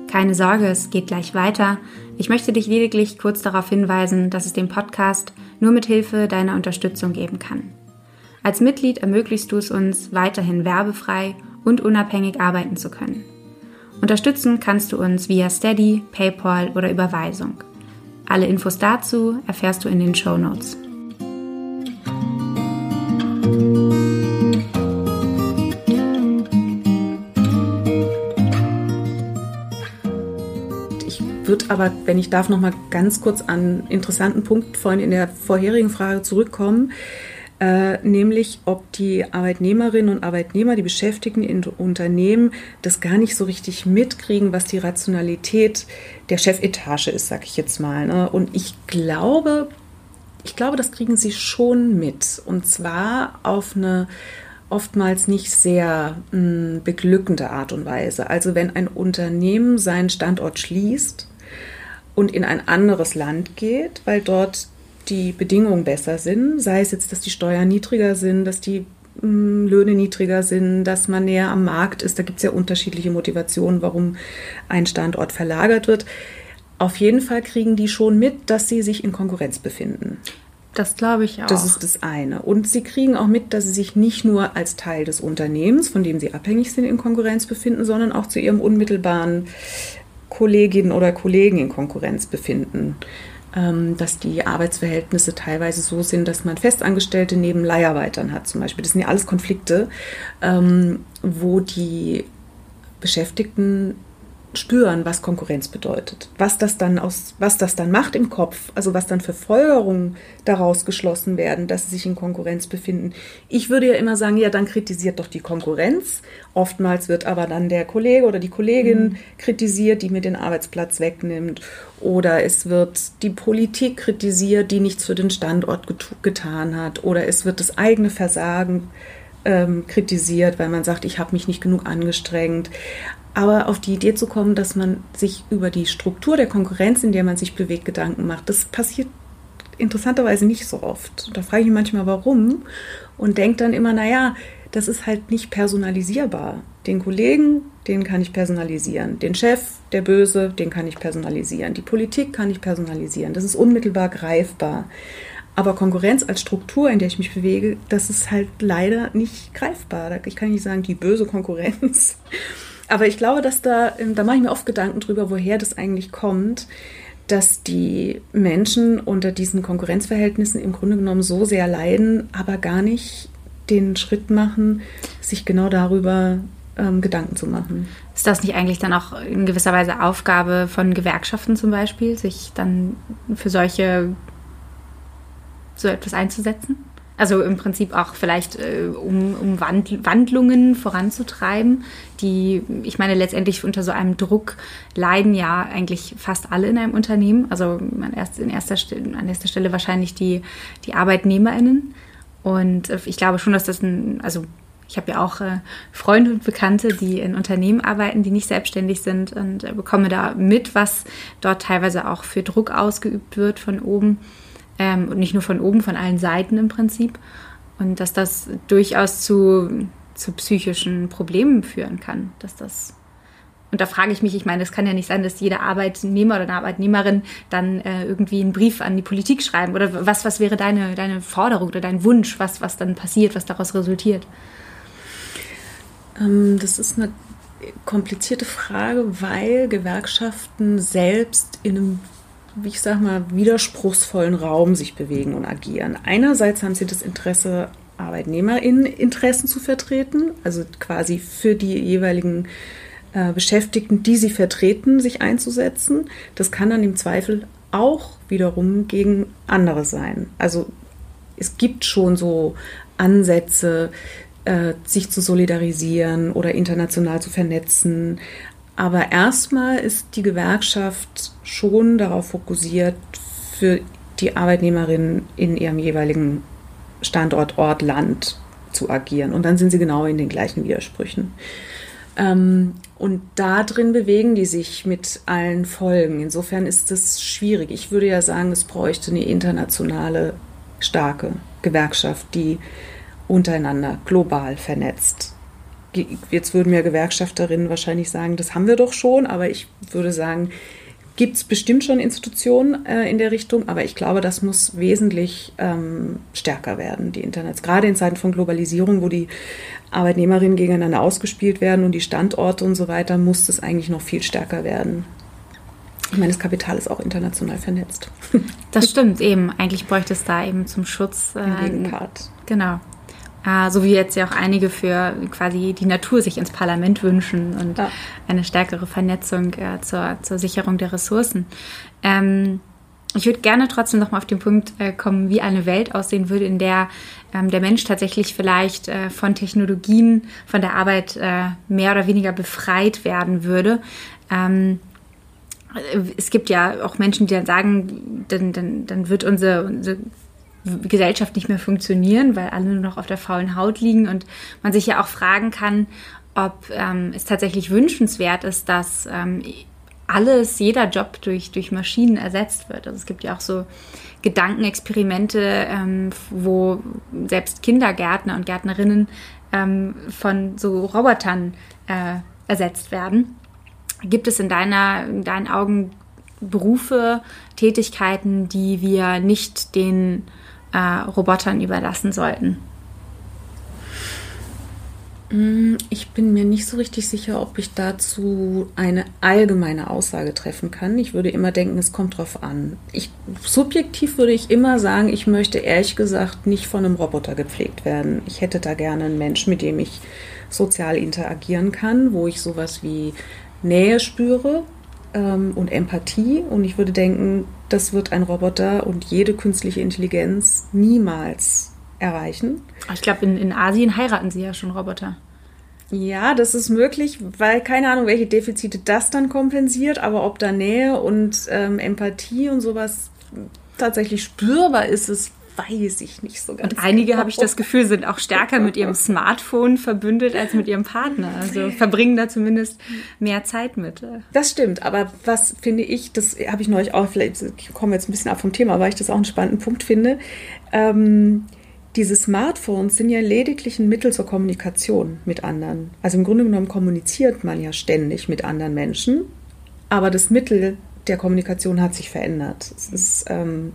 Keine Sorge, es geht gleich weiter. Ich möchte dich lediglich kurz darauf hinweisen, dass es den Podcast nur mit Hilfe deiner Unterstützung geben kann. Als Mitglied ermöglichst du es uns, weiterhin werbefrei und unabhängig arbeiten zu können. Unterstützen kannst du uns via Steady, PayPal oder Überweisung. Alle Infos dazu erfährst du in den Show Notes. wird aber, wenn ich darf, noch mal ganz kurz an einen interessanten Punkt vorhin in der vorherigen Frage zurückkommen. Äh, nämlich ob die Arbeitnehmerinnen und Arbeitnehmer, die Beschäftigten in Unternehmen, das gar nicht so richtig mitkriegen, was die Rationalität der Chefetage ist, sag ich jetzt mal. Ne? Und ich glaube, ich glaube, das kriegen sie schon mit. Und zwar auf eine oftmals nicht sehr mh, hm, beglückende Art und Weise. Also wenn ein Unternehmen seinen Standort schließt und in ein anderes Land geht, weil dort die Bedingungen besser sind, sei es jetzt, dass die Steuern niedriger sind, dass die hm, Löhne niedriger sind, dass man näher am Markt ist. Da gibt es ja unterschiedliche Motivationen, warum ein Standort verlagert wird. Auf jeden Fall kriegen die schon mit, dass sie sich in Konkurrenz befinden. Das glaube ich auch. Das ist das eine. Und sie kriegen auch mit, dass sie sich nicht nur als Teil des Unternehmens, von dem sie abhängig sind, in Konkurrenz befinden, sondern auch zu ihrem unmittelbaren Kolleginnen oder Kollegen in Konkurrenz befinden. Ähm, dass die Arbeitsverhältnisse teilweise so sind, dass man Festangestellte neben Leiharbeitern hat zum Beispiel. Das sind ja alles Konflikte, ähm, wo die Beschäftigten spüren, was Konkurrenz bedeutet, was das dann aus, was das dann macht im Kopf, also was dann für Folgerungen daraus geschlossen werden, dass sie sich in Konkurrenz befinden. Ich würde ja immer sagen, ja, dann kritisiert doch die Konkurrenz. Oftmals wird aber dann der Kollege oder die Kollegin mhm. kritisiert, die mir den Arbeitsplatz wegnimmt. Oder es wird die Politik kritisiert, die nichts für den Standort get getan hat. Oder es wird das eigene Versagen ähm, kritisiert, weil man sagt, ich habe mich nicht genug angestrengt. Aber auf die Idee zu kommen, dass man sich über die Struktur der Konkurrenz, in der man sich bewegt, Gedanken macht, das passiert interessanterweise nicht so oft. Da frage ich mich manchmal, warum und denke dann immer, naja, das ist halt nicht personalisierbar. Den Kollegen, den kann ich personalisieren. Den Chef, der Böse, den kann ich personalisieren. Die Politik kann ich personalisieren. Das ist unmittelbar greifbar. Aber Konkurrenz als Struktur, in der ich mich bewege, das ist halt leider nicht greifbar. Ich kann nicht sagen, die böse Konkurrenz aber ich glaube, dass da, ähm, da mache ich mir oft Gedanken drüber, woher das eigentlich kommt, dass die Menschen unter diesen Konkurrenzverhältnissen im Grunde genommen so sehr leiden, aber gar nicht den Schritt machen, sich genau darüber ähm, Gedanken zu machen. Ist das nicht eigentlich dann auch in gewisser Weise Aufgabe von Gewerkschaften zum Beispiel, sich dann für solche so etwas einzusetzen? Also im Prinzip auch vielleicht, äh, um, um Wand Wandlungen voranzutreiben, die, ich meine, letztendlich unter so einem Druck leiden ja eigentlich fast alle in einem Unternehmen. Also an, erst, in erster Stelle, an erster Stelle wahrscheinlich die, die ArbeitnehmerInnen. Und äh, ich glaube schon, dass das ein, also ich habe ja auch äh, Freunde und Bekannte, die in Unternehmen arbeiten, die nicht selbstständig sind und äh, bekomme da mit, was dort teilweise auch für Druck ausgeübt wird von oben ähm, und nicht nur von oben, von allen Seiten im Prinzip. Und dass das durchaus zu, zu psychischen Problemen führen kann. Dass das und da frage ich mich, ich meine, es kann ja nicht sein, dass jeder Arbeitnehmer oder eine Arbeitnehmerin dann äh, irgendwie einen Brief an die Politik schreiben. Oder was, was wäre deine, deine Forderung oder dein Wunsch, was, was dann passiert, was daraus resultiert? Ähm, das ist eine komplizierte Frage, weil Gewerkschaften selbst in einem ich sag mal, widerspruchsvollen Raum sich bewegen und agieren. Einerseits haben sie das Interesse, ArbeitnehmerInnen-Interessen zu vertreten, also quasi für die jeweiligen äh, Beschäftigten, die sie vertreten, sich einzusetzen. Das kann dann im Zweifel auch wiederum gegen andere sein. Also es gibt schon so Ansätze, äh, sich zu solidarisieren oder international zu vernetzen. Aber erstmal ist die Gewerkschaft schon darauf fokussiert, für die Arbeitnehmerinnen in ihrem jeweiligen Standort, Ort, Land zu agieren. Und dann sind sie genau in den gleichen Widersprüchen. Ähm, und da drin bewegen die sich mit allen Folgen. Insofern ist das schwierig. Ich würde ja sagen, es bräuchte eine internationale, starke Gewerkschaft, die untereinander global vernetzt jetzt würden mir Gewerkschafterinnen wahrscheinlich sagen, das haben wir doch schon, aber ich würde sagen, gibt es bestimmt schon Institutionen äh, in der Richtung, aber ich glaube, das muss wesentlich ähm, stärker werden, die Internets. Gerade in Zeiten von Globalisierung, wo die Arbeitnehmerinnen gegeneinander ausgespielt werden und die Standorte und so weiter, muss es eigentlich noch viel stärker werden. Ich meine, das Kapital ist auch international vernetzt. Das stimmt eben. Eigentlich bräuchte es da eben zum Schutz äh, Gegenpart. Genau so wie jetzt ja auch einige für quasi die Natur sich ins Parlament wünschen und ja. eine stärkere Vernetzung äh, zur, zur Sicherung der Ressourcen. Ähm, ich würde gerne trotzdem noch mal auf den Punkt äh, kommen, wie eine Welt aussehen würde, in der ähm, der Mensch tatsächlich vielleicht äh, von Technologien, von der Arbeit äh, mehr oder weniger befreit werden würde. Ähm, es gibt ja auch Menschen, die dann sagen, dann, dann, dann wird unsere, unsere Gesellschaft nicht mehr funktionieren, weil alle nur noch auf der faulen Haut liegen und man sich ja auch fragen kann, ob ähm, es tatsächlich wünschenswert ist, dass ähm, alles, jeder Job durch, durch Maschinen ersetzt wird. Also es gibt ja auch so Gedankenexperimente, ähm, wo selbst Kindergärtner und Gärtnerinnen ähm, von so Robotern äh, ersetzt werden. Gibt es in, deiner, in deinen Augen Berufe, Tätigkeiten, die wir nicht den äh, Robotern überlassen sollten? Mm, ich bin mir nicht so richtig sicher, ob ich dazu eine allgemeine Aussage treffen kann. Ich würde immer denken, es kommt drauf an. Ich, subjektiv würde ich immer sagen, ich möchte ehrlich gesagt nicht von einem Roboter gepflegt werden. Ich hätte da gerne einen Mensch, mit dem ich sozial interagieren kann, wo ich sowas wie Nähe spüre ähm, und Empathie. Und ich würde denken, das wird ein Roboter und jede künstliche Intelligenz niemals erreichen. Ich glaube, in, in Asien heiraten sie ja schon Roboter. Ja, das ist möglich, weil keine Ahnung, welche Defizite das dann kompensiert, aber ob da Nähe und ähm, Empathie und sowas tatsächlich spürbar ist, ist weiß ich nicht so ganz. Und einige, genau. habe ich das Gefühl, sind auch stärker mit ihrem Smartphone verbündet als mit ihrem Partner. Also verbringen da zumindest mehr Zeit mit. Das stimmt, aber was finde ich, das habe ich neulich auch, vielleicht kommen wir jetzt ein bisschen ab vom Thema, weil ich das auch einen spannenden Punkt finde. Ähm, diese Smartphones sind ja lediglich ein Mittel zur Kommunikation mit anderen. Also im Grunde genommen kommuniziert man ja ständig mit anderen Menschen, aber das Mittel der Kommunikation hat sich verändert. Es ist ähm,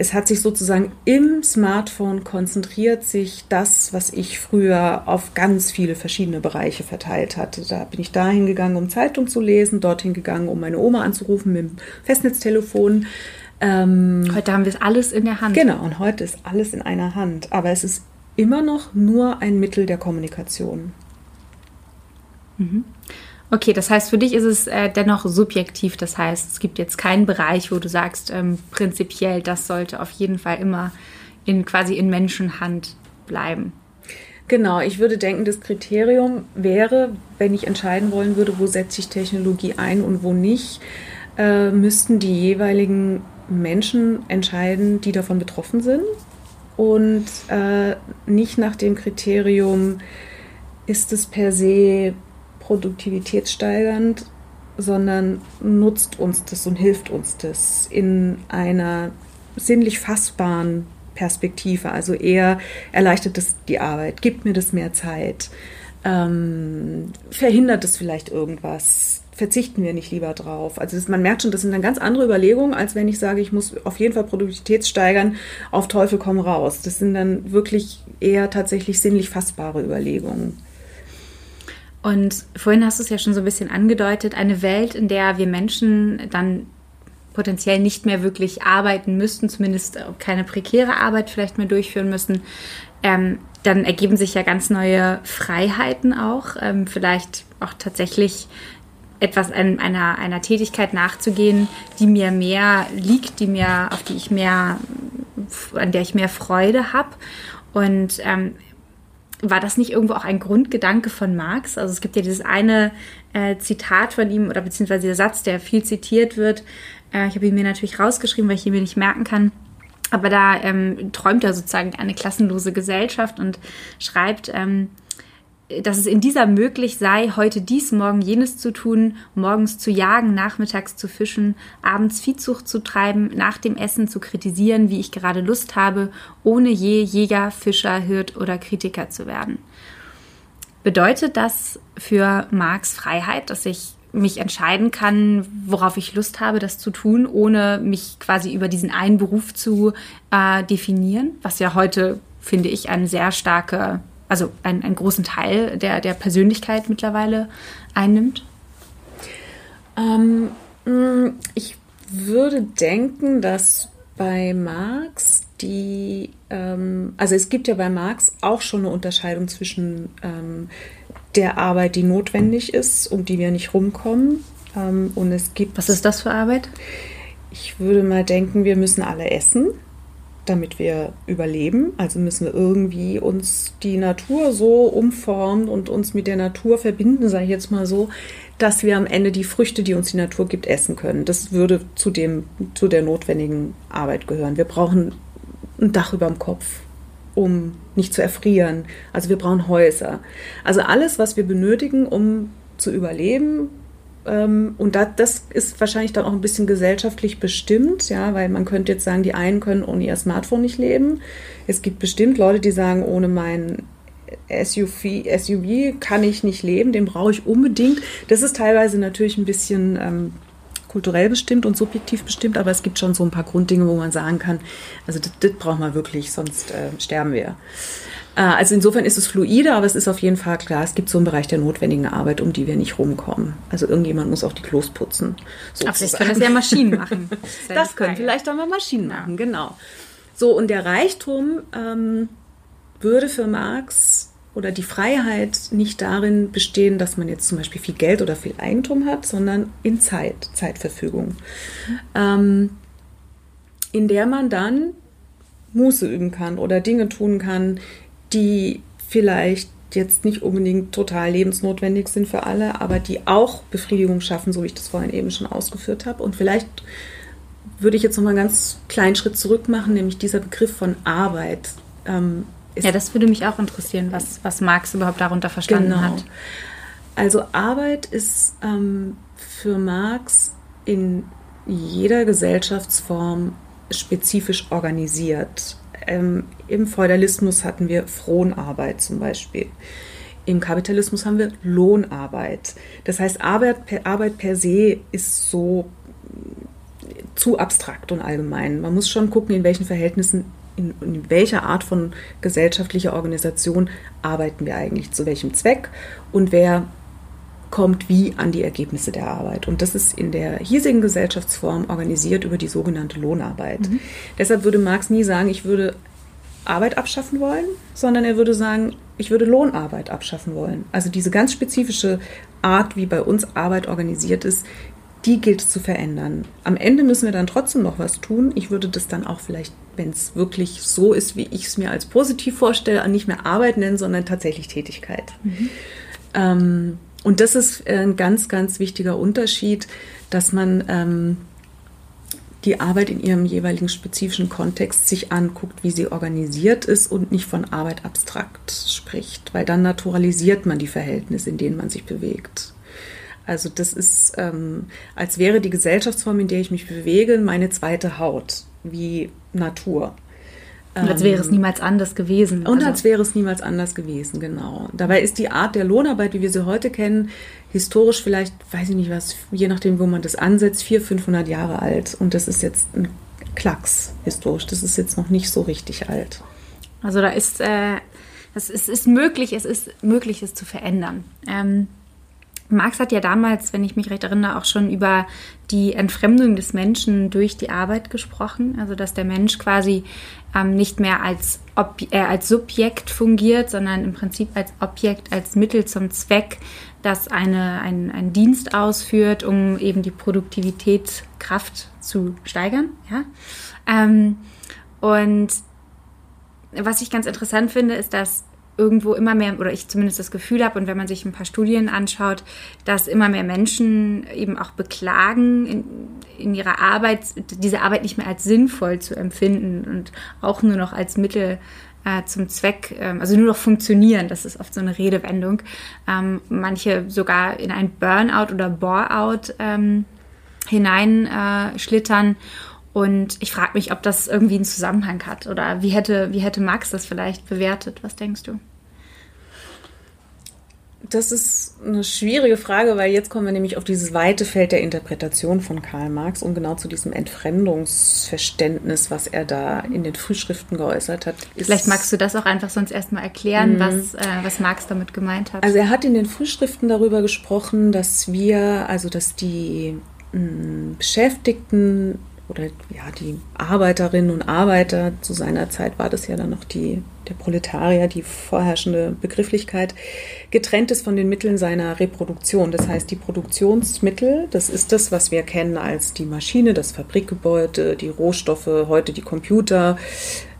es hat sich sozusagen im Smartphone konzentriert sich das, was ich früher auf ganz viele verschiedene Bereiche verteilt hatte. Da bin ich dahin gegangen, um Zeitung zu lesen, dorthin gegangen, um meine Oma anzurufen mit dem Festnetztelefon. Ähm, heute haben wir es alles in der Hand. Genau, und heute ist alles in einer Hand. Aber es ist immer noch nur ein Mittel der Kommunikation. Mhm. Okay, das heißt, für dich ist es äh, dennoch subjektiv. Das heißt, es gibt jetzt keinen Bereich, wo du sagst, ähm, prinzipiell, das sollte auf jeden Fall immer in quasi in Menschenhand bleiben. Genau, ich würde denken, das Kriterium wäre, wenn ich entscheiden wollen würde, wo setze ich Technologie ein und wo nicht, äh, müssten die jeweiligen Menschen entscheiden, die davon betroffen sind und äh, nicht nach dem Kriterium, ist es per se produktivitätssteigernd, sondern nutzt uns das und hilft uns das in einer sinnlich fassbaren Perspektive. Also eher erleichtert es die Arbeit, gibt mir das mehr Zeit, ähm, verhindert es vielleicht irgendwas, verzichten wir nicht lieber drauf. Also das, man merkt schon, das sind dann ganz andere Überlegungen, als wenn ich sage, ich muss auf jeden Fall Produktivität steigern, auf Teufel komm raus. Das sind dann wirklich eher tatsächlich sinnlich fassbare Überlegungen. Und vorhin hast du es ja schon so ein bisschen angedeutet, eine Welt, in der wir Menschen dann potenziell nicht mehr wirklich arbeiten müssten, zumindest keine prekäre Arbeit vielleicht mehr durchführen müssen, ähm, dann ergeben sich ja ganz neue Freiheiten auch, ähm, vielleicht auch tatsächlich etwas an einer, einer Tätigkeit nachzugehen, die mir mehr liegt, die mir, auf die ich mehr, an der ich mehr Freude habe. Und ähm, war das nicht irgendwo auch ein Grundgedanke von Marx? Also es gibt ja dieses eine äh, Zitat von ihm oder beziehungsweise der Satz, der viel zitiert wird. Äh, ich habe ihn mir natürlich rausgeschrieben, weil ich ihn mir nicht merken kann. Aber da ähm, träumt er sozusagen eine klassenlose Gesellschaft und schreibt, ähm, dass es in dieser möglich sei, heute dies, morgen jenes zu tun, morgens zu jagen, nachmittags zu fischen, abends Viehzucht zu treiben, nach dem Essen zu kritisieren, wie ich gerade Lust habe, ohne je Jäger, Fischer, Hirt oder Kritiker zu werden. Bedeutet das für Marx Freiheit, dass ich mich entscheiden kann, worauf ich Lust habe, das zu tun, ohne mich quasi über diesen einen Beruf zu äh, definieren, was ja heute, finde ich, eine sehr starke also einen, einen großen Teil der, der Persönlichkeit mittlerweile einnimmt? Ähm, mm, ich würde denken, dass bei Marx die, ähm, also es gibt ja bei Marx auch schon eine Unterscheidung zwischen ähm, der Arbeit, die notwendig ist, um die wir nicht rumkommen. Ähm, und es gibt. Was ist das für Arbeit? Ich würde mal denken, wir müssen alle essen, damit wir überleben. Also müssen wir irgendwie uns die Natur so umformen und uns mit der Natur verbinden, sage ich jetzt mal so, dass wir am Ende die Früchte, die uns die Natur gibt, essen können. Das würde zu, dem, zu der notwendigen Arbeit gehören. Wir brauchen ein Dach über dem Kopf, um nicht zu erfrieren. Also wir brauchen Häuser. Also alles, was wir benötigen, um zu überleben. Ähm, und das ist wahrscheinlich dann auch ein bisschen gesellschaftlich bestimmt, ja, weil man könnte jetzt sagen, die einen können ohne ihr Smartphone nicht leben. Es gibt bestimmt Leute, die sagen, ohne mein SUV, SUV kann ich nicht leben, den brauche ich unbedingt. Das ist teilweise natürlich ein bisschen ähm, kulturell bestimmt und subjektiv bestimmt, aber es gibt schon so ein paar Grunddinge, wo man sagen kann, also das, das braucht man wirklich, sonst äh, sterben wir. Äh, also insofern ist es fluide, aber es ist auf jeden Fall klar, es gibt so einen Bereich der notwendigen Arbeit, um die wir nicht rumkommen. Also irgendjemand muss auch die Klos putzen. Aber vielleicht können das ja Maschinen machen. Das, das können vielleicht auch mal Maschinen machen, genau. So, und der Reichtum ähm, würde für Marx oder die Freiheit nicht darin bestehen, dass man jetzt zum Beispiel viel Geld oder viel Eigentum hat, sondern in Zeit, Zeitverfügung, ähm, in der man dann Muße üben kann oder Dinge tun kann, die vielleicht jetzt nicht unbedingt total lebensnotwendig sind für alle, aber die auch Befriedigung schaffen, so wie ich das vorhin eben schon ausgeführt habe. Und vielleicht würde ich jetzt noch mal einen ganz kleinen Schritt zurück machen, nämlich dieser Begriff von Arbeit. Ähm, ja, das würde mich auch interessieren, was, was Marx überhaupt darunter verstanden genau. hat. Also Arbeit ist ähm, für Marx in jeder Gesellschaftsform spezifisch organisiert. Ähm, Im Feudalismus hatten wir Fronarbeit zum Beispiel. Im Kapitalismus haben wir Lohnarbeit. Das heißt, Arbeit per, Arbeit per se ist so zu abstrakt und allgemein. Man muss schon gucken, in welchen Verhältnissen in, in, welcher Art von gesellschaftlicher Organisation arbeiten wir eigentlich, zu welchem Zweck und wer kommt wie an die Ergebnisse der Arbeit. Und das ist in der hiesigen Gesellschaftsform organisiert über die sogenannte Lohnarbeit. Mhm. Deshalb würde Marx nie sagen, ich würde Arbeit abschaffen wollen, sondern er würde sagen, ich würde Lohnarbeit abschaffen wollen. Also diese ganz spezifische Art, wie bei uns Arbeit organisiert ist, die gilt es zu verändern. Am Ende müssen wir dann trotzdem noch was tun. Ich würde das dann auch vielleicht, wenn es wirklich so ist, wie ich es mir als positiv vorstelle, nicht mehr Arbeit nennen, sondern tatsächlich Tätigkeit. Mhm. Ähm, und das ist ein ganz, ganz wichtiger Unterschied, dass man ähm, die Arbeit in ihrem jeweiligen spezifischen Kontext sich anguckt, wie sie organisiert ist und nicht von Arbeit abstrakt spricht, weil dann naturalisiert man die Verhältnisse, in denen man sich bewegt. Also das ist, ähm, als wäre die Gesellschaftsform, in der ich mich bewege, meine zweite Haut, wie Natur. Und als wäre es ähm, niemals anders gewesen. Und also. als wäre es niemals anders gewesen, genau. Dabei ist die Art der Lohnarbeit, wie wir sie heute kennen, historisch vielleicht, weiß ich nicht was, je nachdem, wo man das ansetzt, 400, 500 Jahre alt. Und das ist jetzt ein Klacks historisch. Das ist jetzt noch nicht so richtig alt. Also da ist, äh, das ist, ist möglich, es ist möglich, es zu verändern. Ähm, Marx hat ja damals, wenn ich mich recht erinnere, auch schon über die Entfremdung des Menschen durch die Arbeit gesprochen. Also dass der Mensch quasi ähm, nicht mehr als, Ob äh, als Subjekt fungiert, sondern im Prinzip als Objekt, als Mittel zum Zweck, das eine, ein, einen Dienst ausführt, um eben die Produktivität, zu steigern. Ja? Ähm, und was ich ganz interessant finde, ist, dass irgendwo immer mehr, oder ich zumindest das Gefühl habe, und wenn man sich ein paar Studien anschaut, dass immer mehr Menschen eben auch beklagen, in, in ihrer Arbeit, diese Arbeit nicht mehr als sinnvoll zu empfinden und auch nur noch als Mittel äh, zum Zweck, ähm, also nur noch funktionieren, das ist oft so eine Redewendung. Ähm, manche sogar in ein Burnout oder Boreout ähm, hineinschlittern. Äh, und ich frage mich, ob das irgendwie einen Zusammenhang hat oder wie hätte, wie hätte Max das vielleicht bewertet? Was denkst du? Das ist eine schwierige Frage, weil jetzt kommen wir nämlich auf dieses weite Feld der Interpretation von Karl Marx und genau zu diesem Entfremdungsverständnis, was er da in den Frühschriften geäußert hat. Vielleicht magst du das auch einfach sonst erstmal erklären, mhm. was, äh, was Marx damit gemeint hat. Also er hat in den Frühschriften darüber gesprochen, dass wir, also dass die mh, Beschäftigten oder ja, die Arbeiterinnen und Arbeiter, zu seiner Zeit war das ja dann noch die, der Proletarier, die vorherrschende Begrifflichkeit, getrennt ist von den Mitteln seiner Reproduktion. Das heißt, die Produktionsmittel, das ist das, was wir kennen als die Maschine, das Fabrikgebäude, die Rohstoffe, heute die Computer,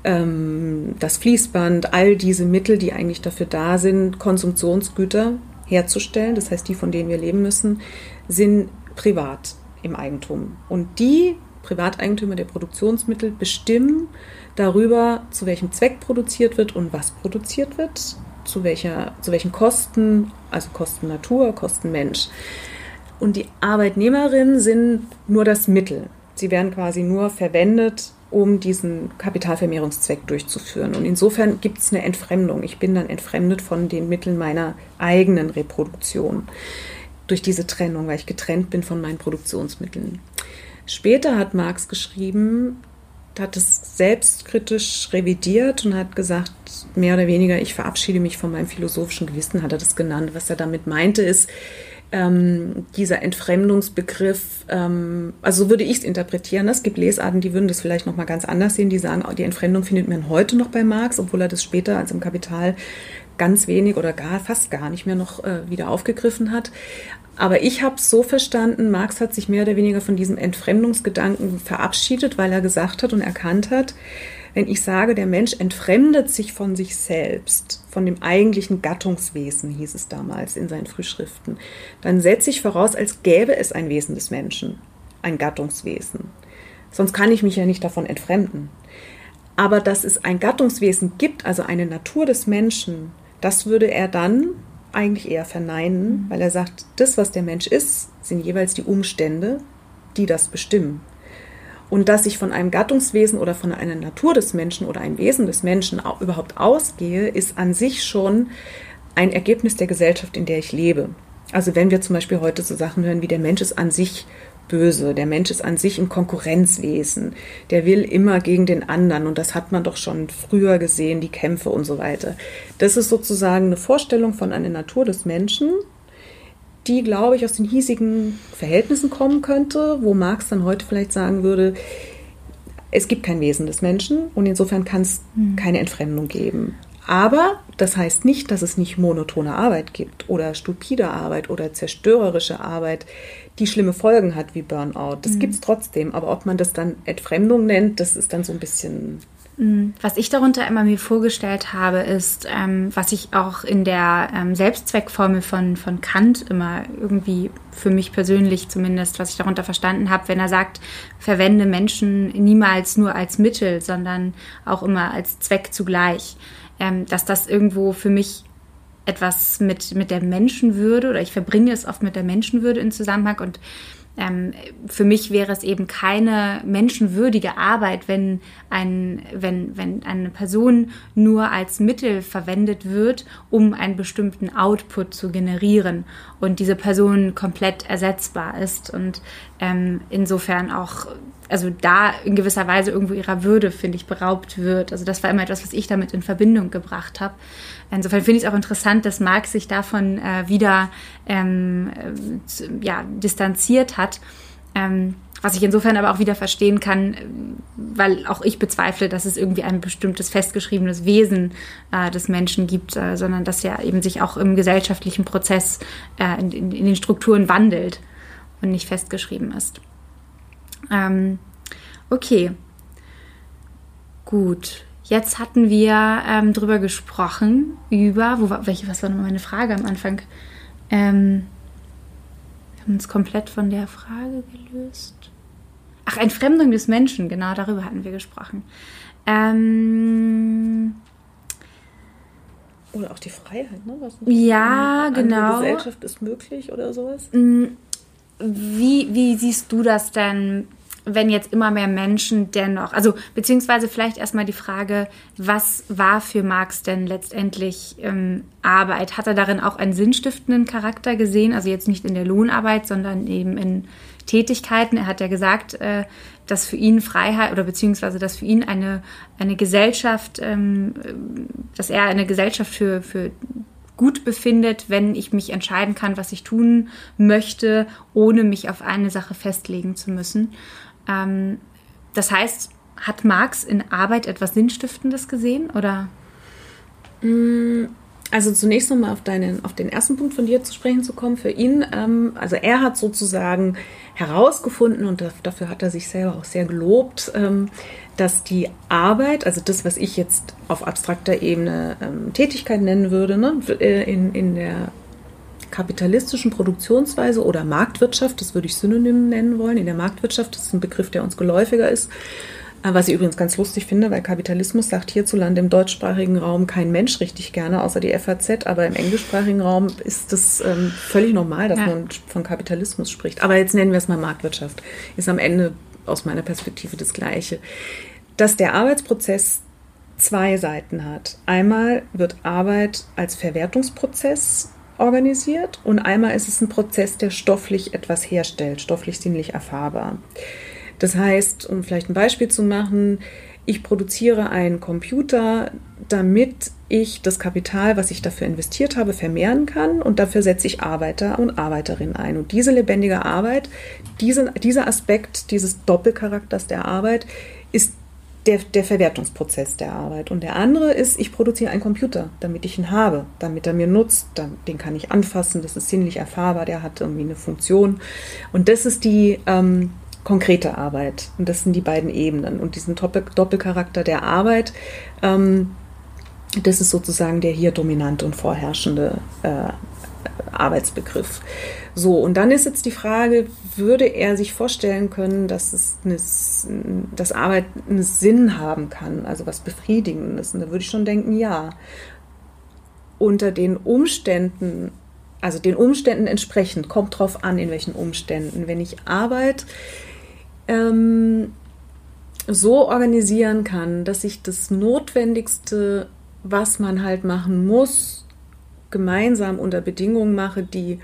ähm, das Fließband, all diese Mittel, die eigentlich dafür da sind, Konsumtionsgüter herzustellen, das heißt die, von denen wir leben müssen, sind privat im Eigentum. Und die Privateigentümer der Produktionsmittel bestimmen darüber, zu welchem Zweck produziert wird und was produziert wird, zu, welcher, zu welchen Kosten, also Kosten Natur, Kosten Mensch. Und die Arbeitnehmerinnen sind nur das Mittel. Sie werden quasi nur verwendet, um diesen Kapitalvermehrungszweck durchzuführen. Und insofern gibt es eine Entfremdung. Ich bin dann entfremdet von den Mitteln meiner eigenen Reproduktion durch diese Trennung, weil ich getrennt bin von meinen Produktionsmitteln. Später hat Marx geschrieben, hat es selbstkritisch revidiert und hat gesagt, mehr oder weniger, ich verabschiede mich von meinem philosophischen Gewissen, hat er das genannt. Was er damit meinte, ist, ähm, dieser Entfremdungsbegriff, ähm, also so würde ich es interpretieren. Es gibt Lesarten, die würden das vielleicht nochmal ganz anders sehen, die sagen, die Entfremdung findet man heute noch bei Marx, obwohl er das später als im Kapital ganz wenig oder gar fast gar nicht mehr noch äh, wieder aufgegriffen hat. Aber ich habe es so verstanden, Marx hat sich mehr oder weniger von diesem Entfremdungsgedanken verabschiedet, weil er gesagt hat und erkannt hat, wenn ich sage, der Mensch entfremdet sich von sich selbst, von dem eigentlichen Gattungswesen, hieß es damals in seinen Frühschriften, dann setze ich voraus, als gäbe es ein Wesen des Menschen, ein Gattungswesen. Sonst kann ich mich ja nicht davon entfremden. Aber dass es ein Gattungswesen gibt, also eine Natur des Menschen, das würde er dann eigentlich eher verneinen, mhm. weil er sagt, das, was der Mensch ist, sind jeweils die Umstände, die das bestimmen. Und dass ich von einem Gattungswesen oder von einer Natur des Menschen oder einem Wesen des Menschen überhaupt ausgehe, ist an sich schon ein Ergebnis der Gesellschaft, in der ich lebe. Also wenn wir zum Beispiel heute so Sachen hören wie der Mensch ist an sich böse. Der Mensch ist an sich ein Konkurrenzwesen. Der will immer gegen den anderen. Und das hat man doch schon früher gesehen, die Kämpfe und so weiter. Das ist sozusagen eine Vorstellung von einer Natur des Menschen, die, glaube ich, aus den hiesigen Verhältnissen kommen könnte, wo Marx dann heute vielleicht sagen würde, es gibt kein Wesen des Menschen und insofern kann es mhm. keine Entfremdung geben. Aber das heißt nicht, dass es nicht monotone Arbeit gibt oder stupide Arbeit oder zerstörerische Arbeit, die schlimme Folgen hat wie Burnout. Das mhm. gibt es trotzdem. Aber ob man das dann Entfremdung nennt, das ist dann so ein bisschen. Mhm. Was ich darunter immer mir vorgestellt habe, ist, ähm, was ich auch in der ähm, Selbstzweckformel von, von Kant immer irgendwie für mich persönlich zumindest, was ich darunter verstanden habe, wenn er sagt, verwende Menschen niemals nur als Mittel, sondern auch immer als Zweck zugleich ähm, dass das irgendwo für mich etwas mit, mit der Menschenwürde oder ich verbringe es oft mit der Menschenwürde in Zusammenhang und ähm, für mich wäre es eben keine menschenwürdige Arbeit, wenn, ein, wenn, wenn eine Person nur als Mittel verwendet wird, um einen bestimmten Output zu generieren und diese Person komplett ersetzbar ist und ähm, insofern auch also da in gewisser Weise irgendwo ihrer Würde, finde ich, beraubt wird. Also das war immer etwas, was ich damit in Verbindung gebracht habe. Insofern finde ich es auch interessant, dass Marx sich davon äh, wieder ähm, äh, ja, distanziert hat. Ähm, was ich insofern aber auch wieder verstehen kann, weil auch ich bezweifle, dass es irgendwie ein bestimmtes festgeschriebenes Wesen äh, des Menschen gibt, äh, sondern dass er eben sich auch im gesellschaftlichen Prozess äh, in, in, in, den Strukturen wandelt und nicht festgeschrieben ist. Ähm, okay. Gut. Jetzt hatten wir ähm, drüber gesprochen, über, wo welche, was war nochmal meine Frage am Anfang? Ähm, wir haben uns komplett von der Frage gelöst. Ach, Entfremdung des Menschen, genau, darüber hatten wir gesprochen. Ähm, oder auch die Freiheit, ne? Was ja, genau. Gesellschaft ist möglich oder sowas. Mm, wie, wie siehst du das denn, wenn jetzt immer mehr Menschen dennoch, also beziehungsweise vielleicht erstmal die Frage, was war für Marx denn letztendlich ähm, Arbeit? Hat er darin auch einen sinnstiftenden Charakter gesehen? Also jetzt nicht in der Lohnarbeit, sondern eben in Tätigkeiten. Er hat ja gesagt, äh, dass für ihn Freiheit oder beziehungsweise dass für ihn eine, eine Gesellschaft, ähm, dass er eine Gesellschaft für, für gut befindet, wenn ich mich entscheiden kann, was ich tun möchte, ohne mich auf eine Sache festlegen zu müssen. Ähm, das heißt, hat Marx in Arbeit etwas Sinnstiftendes gesehen oder? Mm, also zunächst nochmal auf, deinen, auf den ersten Punkt von dir zu sprechen zu kommen. Für ihn, ähm, also er hat sozusagen herausgefunden und dafür hat er sich selber auch sehr gelobt, ähm, dass die Arbeit, also das, was ich jetzt auf abstrakter Ebene ähm, Tätigkeit nennen würde, ne, äh, in, in der kapitalistischen Produktionsweise oder Marktwirtschaft, das würde ich synonym nennen wollen, in der Marktwirtschaft, das ist ein Begriff, der uns geläufiger ist, äh, was ich übrigens ganz lustig finde, weil Kapitalismus sagt hierzulande im deutschsprachigen Raum kein Mensch richtig gerne, außer die FAZ, aber im englischsprachigen Raum ist das ähm, völlig normal, dass ja. man von Kapitalismus spricht. Aber jetzt nennen wir es mal Marktwirtschaft. Ist am Ende aus meiner Perspektive das Gleiche. Dass der Arbeitsprozess zwei Seiten hat. Einmal wird Arbeit als Verwertungsprozess organisiert und einmal ist es ein Prozess, der stofflich etwas herstellt, stofflich sinnlich erfahrbar. Das heißt, um vielleicht ein Beispiel zu machen, ich produziere einen Computer, damit ich das Kapital, was ich dafür investiert habe, vermehren kann und dafür setze ich Arbeiter und Arbeiterinnen ein. Und diese lebendige Arbeit, diese, dieser Aspekt dieses Doppelcharakters der Arbeit ist der, der Verwertungsprozess der Arbeit. Und der andere ist, ich produziere einen Computer, damit ich ihn habe, damit er mir nutzt, dann, den kann ich anfassen, das ist sinnlich erfahrbar, der hat irgendwie eine Funktion. Und das ist die, ähm, konkrete Arbeit. Und das sind die beiden Ebenen. Und diesen Doppel Doppelcharakter der Arbeit, ähm, das ist sozusagen der hier dominante und vorherrschende äh, Arbeitsbegriff. So, und dann ist jetzt die Frage, würde er sich vorstellen können, dass, es eine, dass Arbeit einen Sinn haben kann, also was Befriedigendes? Und da würde ich schon denken, ja. Unter den Umständen, also den Umständen entsprechend, kommt drauf an, in welchen Umständen. Wenn ich Arbeit ähm, so organisieren kann, dass ich das Notwendigste, was man halt machen muss, gemeinsam unter Bedingungen mache, die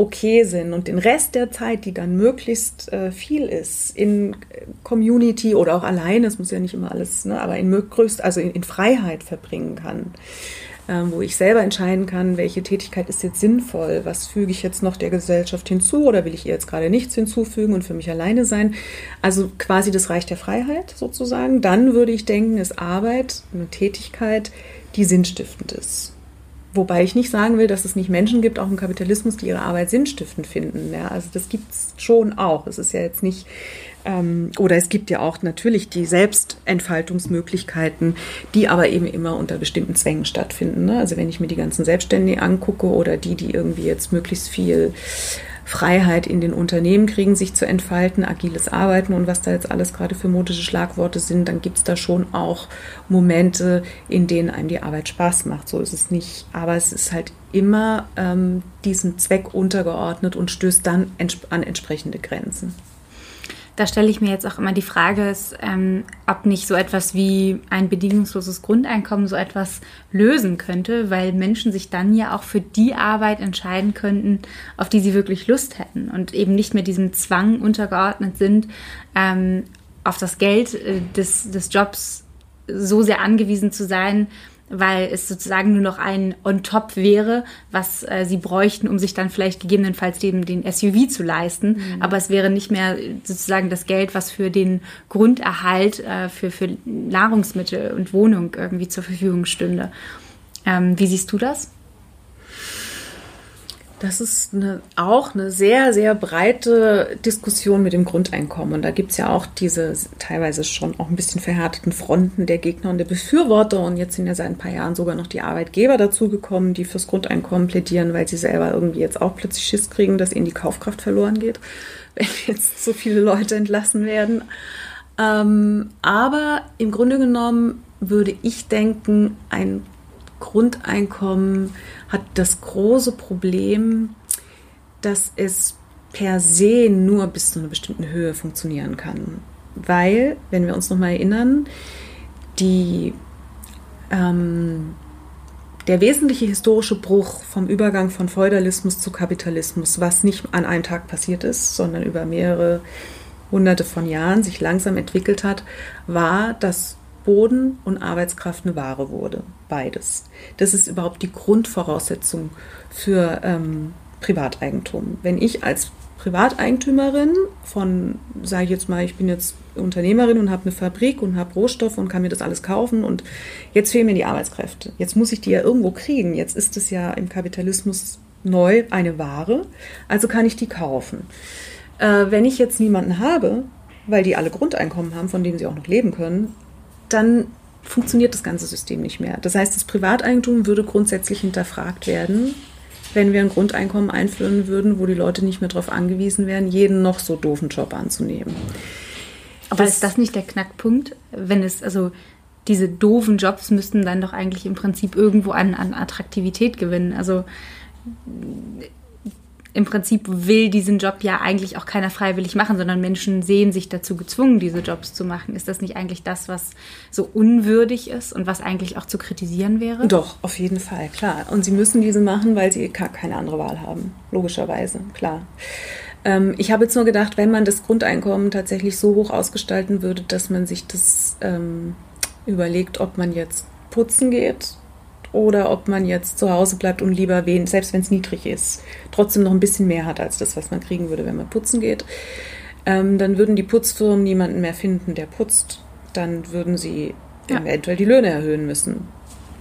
okay sind und den Rest der Zeit, die dann möglichst äh, viel ist, in Community oder auch alleine, es muss ja nicht immer alles, ne, aber in größt, also in, in Freiheit verbringen kann. Ähm, wo ich selber entscheiden kann, welche Tätigkeit ist jetzt sinnvoll, was füge ich jetzt noch der Gesellschaft hinzu oder will ich ihr jetzt gerade nichts hinzufügen und für mich alleine sein. Also quasi das Reich der Freiheit sozusagen. Dann würde ich denken, ist Arbeit eine Tätigkeit, die sinnstiftend ist. Wobei ich nicht sagen will, dass es nicht Menschen gibt, auch im Kapitalismus, die ihre Arbeit sinnstiftend finden. Ja, also das gibt es schon auch. Es ist ja jetzt nicht, ähm, oder es gibt ja auch natürlich die Selbstentfaltungsmöglichkeiten, die aber eben immer unter bestimmten Zwängen stattfinden. Ne? Also wenn ich mir die ganzen Selbstständigen angucke oder die, die irgendwie jetzt möglichst viel Freiheit in den Unternehmen kriegen, sich zu entfalten, agiles Arbeiten und was da jetzt alles gerade für modische Schlagworte sind, dann gibt es da schon auch Momente, in denen einem die Arbeit Spaß macht. So ist es nicht. Aber es ist halt immer ähm, diesem Zweck untergeordnet und stößt dann an entsprechende Grenzen. Da stelle ich mir jetzt auch immer die Frage, ist, ähm, ob nicht so etwas wie ein bedingungsloses Grundeinkommen so etwas lösen könnte, weil Menschen sich dann ja auch für die Arbeit entscheiden könnten, auf die sie wirklich Lust hätten und eben nicht mehr diesem Zwang untergeordnet sind, ähm, auf das Geld äh, des, des Jobs so sehr angewiesen zu sein, weil es sozusagen nur noch ein On-Top wäre, was äh, sie bräuchten, um sich dann vielleicht gegebenenfalls den, den SUV zu leisten. Mhm. Aber es wäre nicht mehr sozusagen das Geld, was für den Grunderhalt, äh, für, für Nahrungsmittel und Wohnung irgendwie zur Verfügung stünde. Ähm, wie siehst du das? Das ist eine, auch eine sehr, sehr breite Diskussion mit dem Grundeinkommen. Und da gibt es ja auch diese teilweise schon auch ein bisschen verhärteten Fronten der Gegner und der Befürworter. Und jetzt sind ja seit ein paar Jahren sogar noch die Arbeitgeber dazugekommen, die fürs Grundeinkommen plädieren, weil sie selber irgendwie jetzt auch plötzlich Schiss kriegen, dass ihnen die Kaufkraft verloren geht, wenn jetzt so viele Leute entlassen werden. Ähm, aber im Grunde genommen würde ich denken, ein Grundeinkommen hat das große Problem, dass es per se nur bis zu einer bestimmten Höhe funktionieren kann. Weil, wenn wir uns nochmal erinnern, die, ähm, der wesentliche historische Bruch vom Übergang von Feudalismus zu Kapitalismus, was nicht an einem Tag passiert ist, sondern über mehrere hunderte von Jahren sich langsam entwickelt hat, war, dass Boden und Arbeitskraft eine Ware wurde. Beides. Das ist überhaupt die Grundvoraussetzung für ähm, Privateigentum. Wenn ich als Privateigentümerin von, sage ich jetzt mal, ich bin jetzt Unternehmerin und habe eine Fabrik und habe Rohstoffe und kann mir das alles kaufen und jetzt fehlen mir die Arbeitskräfte. Jetzt muss ich die ja irgendwo kriegen. Jetzt ist es ja im Kapitalismus neu eine Ware, also kann ich die kaufen. Äh, wenn ich jetzt niemanden habe, weil die alle Grundeinkommen haben, von denen sie auch noch leben können, dann funktioniert das ganze System nicht mehr. Das heißt, das Privateigentum würde grundsätzlich hinterfragt werden, wenn wir ein Grundeinkommen einführen würden, wo die Leute nicht mehr darauf angewiesen wären, jeden noch so doofen Job anzunehmen. Aber das, ist das nicht der Knackpunkt, wenn es, also diese doofen Jobs müssten dann doch eigentlich im Prinzip irgendwo an, an Attraktivität gewinnen. Also im Prinzip will diesen Job ja eigentlich auch keiner freiwillig machen, sondern Menschen sehen sich dazu gezwungen, diese Jobs zu machen. Ist das nicht eigentlich das, was so unwürdig ist und was eigentlich auch zu kritisieren wäre? Doch, auf jeden Fall, klar. Und sie müssen diese machen, weil sie keine andere Wahl haben. Logischerweise, klar. Ähm, ich habe jetzt nur gedacht, wenn man das Grundeinkommen tatsächlich so hoch ausgestalten würde, dass man sich das ähm, überlegt, ob man jetzt putzen geht oder ob man jetzt zu Hause bleibt und lieber, wen, selbst wenn es niedrig ist, trotzdem noch ein bisschen mehr hat als das, was man kriegen würde, wenn man putzen geht. Ähm, dann würden die Putzfirmen niemanden mehr finden, der putzt. Dann würden sie ja. eventuell die Löhne erhöhen müssen,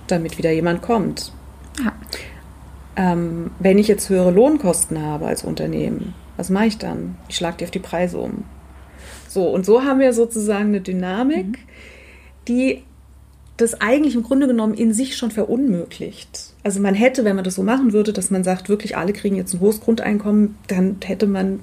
damit wieder jemand kommt. Ja. Ähm, wenn ich jetzt höhere Lohnkosten habe als Unternehmen, was mache ich dann? Ich schlage die auf die Preise um. So, und so haben wir sozusagen eine Dynamik, mhm. die das eigentlich im Grunde genommen in sich schon verunmöglicht. Also man hätte, wenn man das so machen würde, dass man sagt, wirklich alle kriegen jetzt ein hohes Grundeinkommen, dann hätte man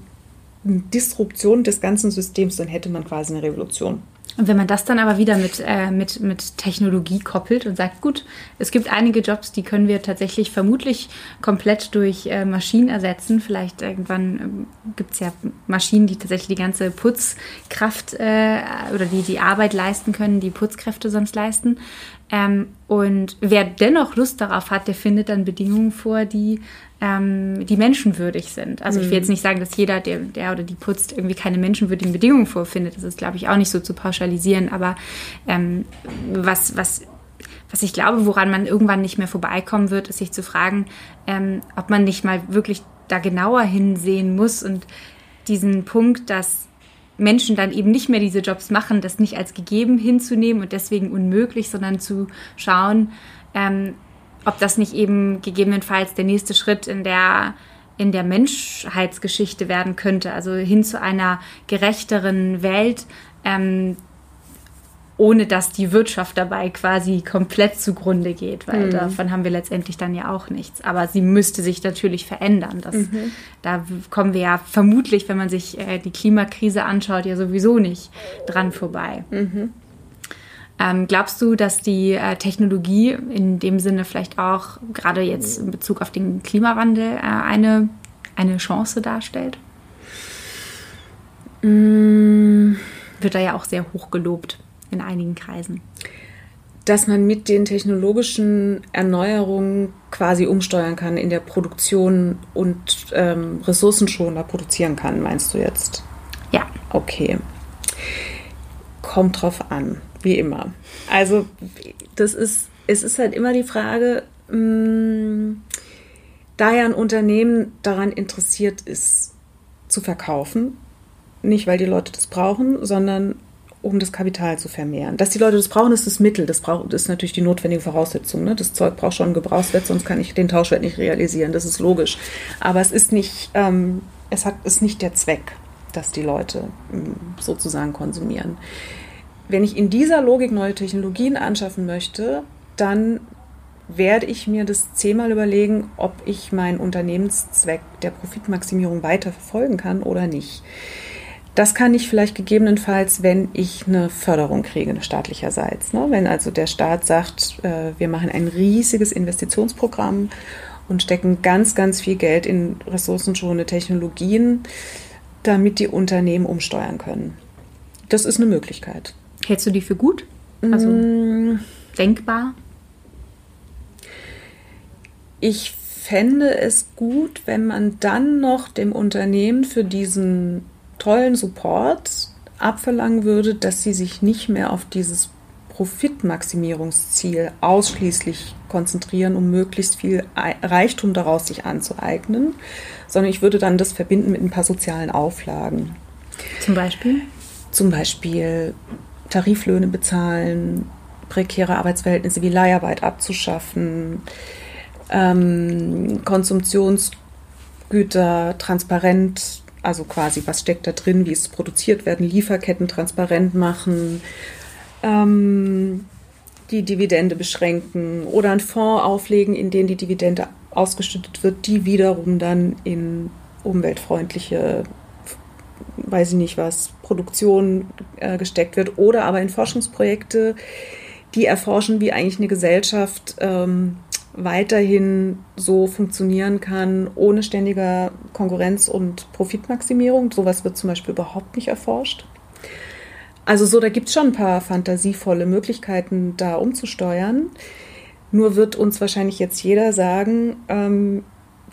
eine Disruption des ganzen Systems, dann hätte man quasi eine Revolution. Und wenn man das dann aber wieder mit, äh, mit, mit Technologie koppelt und sagt, gut, es gibt einige Jobs, die können wir tatsächlich vermutlich komplett durch äh, Maschinen ersetzen. Vielleicht irgendwann ähm, gibt es ja Maschinen, die tatsächlich die ganze Putzkraft äh, oder die die Arbeit leisten können, die Putzkräfte sonst leisten. Ähm, und wer dennoch Lust darauf hat, der findet dann Bedingungen vor, die, ähm, die menschenwürdig sind. Also ich will jetzt mhm. nicht sagen, dass jeder, der, der oder die putzt, irgendwie keine menschenwürdigen Bedingungen vorfindet. Das ist, glaube ich, auch nicht so zu pauschalisieren. Aber ähm, was, was, was ich glaube, woran man irgendwann nicht mehr vorbeikommen wird, ist sich zu fragen, ähm, ob man nicht mal wirklich da genauer hinsehen muss und diesen Punkt, dass Menschen dann eben nicht mehr diese Jobs machen, das nicht als gegeben hinzunehmen und deswegen unmöglich, sondern zu schauen, ähm, ob das nicht eben gegebenenfalls der nächste Schritt in der in der Menschheitsgeschichte werden könnte, also hin zu einer gerechteren Welt, ähm, ohne dass die Wirtschaft dabei quasi komplett zugrunde geht, weil mhm. davon haben wir letztendlich dann ja auch nichts. Aber sie müsste sich natürlich verändern. Das, mhm. Da kommen wir ja vermutlich, wenn man sich äh, die Klimakrise anschaut, ja sowieso nicht dran vorbei. Mhm. Ähm, glaubst du, dass die äh, Technologie in dem Sinne vielleicht auch gerade jetzt in Bezug auf den Klimawandel äh, eine, eine Chance darstellt? Mm. Wird da ja auch sehr hoch gelobt in einigen Kreisen. Dass man mit den technologischen Erneuerungen quasi umsteuern kann in der Produktion und ähm, ressourcenschonender produzieren kann, meinst du jetzt? Ja. Okay. Kommt drauf an, wie immer. Also, das ist, es ist halt immer die Frage, mh, mm, da ja ein Unternehmen daran interessiert ist, zu verkaufen, nicht weil die Leute das brauchen, sondern um das Kapital zu vermehren. Dass die Leute das brauchen, ist das Mittel. Das, braucht, ist natürlich die notwendige Voraussetzung. Ne? Das Zeug braucht schon einen Gebrauchswert, sonst kann ich den Tauschwert nicht realisieren. Das ist logisch. Aber es ist nicht, ähm, es hat, ist nicht der Zweck, dass die Leute ähm, sozusagen konsumieren. Wenn ich in dieser Logik neue Technologien anschaffen möchte, dann werde ich mir das zehnmal überlegen, ob ich meinen Unternehmenszweck der Profitmaximierung weiter verfolgen kann oder nicht. Das kann ich vielleicht gegebenenfalls, wenn ich eine Förderung kriege, staatlicherseits. Ne? Wenn also der Staat sagt, äh, wir machen ein riesiges Investitionsprogramm und stecken ganz, ganz viel Geld in ressourcenschonende Technologien, damit die Unternehmen umsteuern können. Das ist eine Möglichkeit. Hältst du die für gut? Also mm. denkbar? Ich fände es gut, wenn man dann noch dem Unternehmen für diesen tollen Support abverlangen würde, dass sie sich nicht mehr auf dieses Profitmaximierungsziel ausschließlich konzentrieren, um möglichst viel Reichtum daraus sich anzueignen, sondern ich würde dann das verbinden mit ein paar sozialen Auflagen. Zum Beispiel? Zum Beispiel Tariflöhne bezahlen, prekäre Arbeitsverhältnisse wie Leiharbeit abzuschaffen, ähm, Konsumtionsgüter transparent, also quasi was steckt da drin, wie es produziert werden, Lieferketten transparent machen, ähm, die Dividende beschränken oder einen Fonds auflegen, in den die Dividende ausgeschüttet wird, die wiederum dann in umweltfreundliche, weiß ich nicht was, Produktion äh, gesteckt wird oder aber in Forschungsprojekte, die erforschen, wie eigentlich eine Gesellschaft ähm, weiterhin so funktionieren kann, ohne ständiger Konkurrenz und Profitmaximierung. Sowas wird zum Beispiel überhaupt nicht erforscht. Also so, da gibt es schon ein paar fantasievolle Möglichkeiten, da umzusteuern. Nur wird uns wahrscheinlich jetzt jeder sagen, ähm,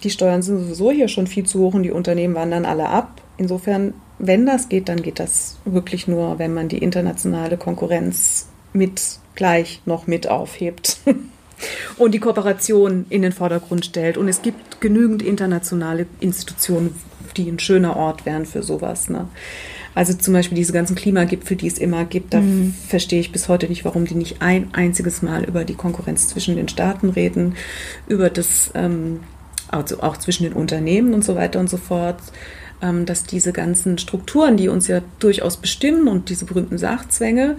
die Steuern sind sowieso hier schon viel zu hoch und die Unternehmen wandern alle ab. Insofern, wenn das geht, dann geht das wirklich nur, wenn man die internationale Konkurrenz mit gleich noch mit aufhebt. und die Kooperation in den Vordergrund stellt. Und es gibt genügend internationale Institutionen, die ein schöner Ort wären für sowas. Ne? Also zum Beispiel diese ganzen Klimagipfel, die es immer gibt, da mhm. verstehe ich bis heute nicht, warum die nicht ein einziges Mal über die Konkurrenz zwischen den Staaten reden, über das, ähm, also auch zwischen den Unternehmen und so weiter und so fort dass diese ganzen Strukturen, die uns ja durchaus bestimmen und diese berühmten Sachzwänge,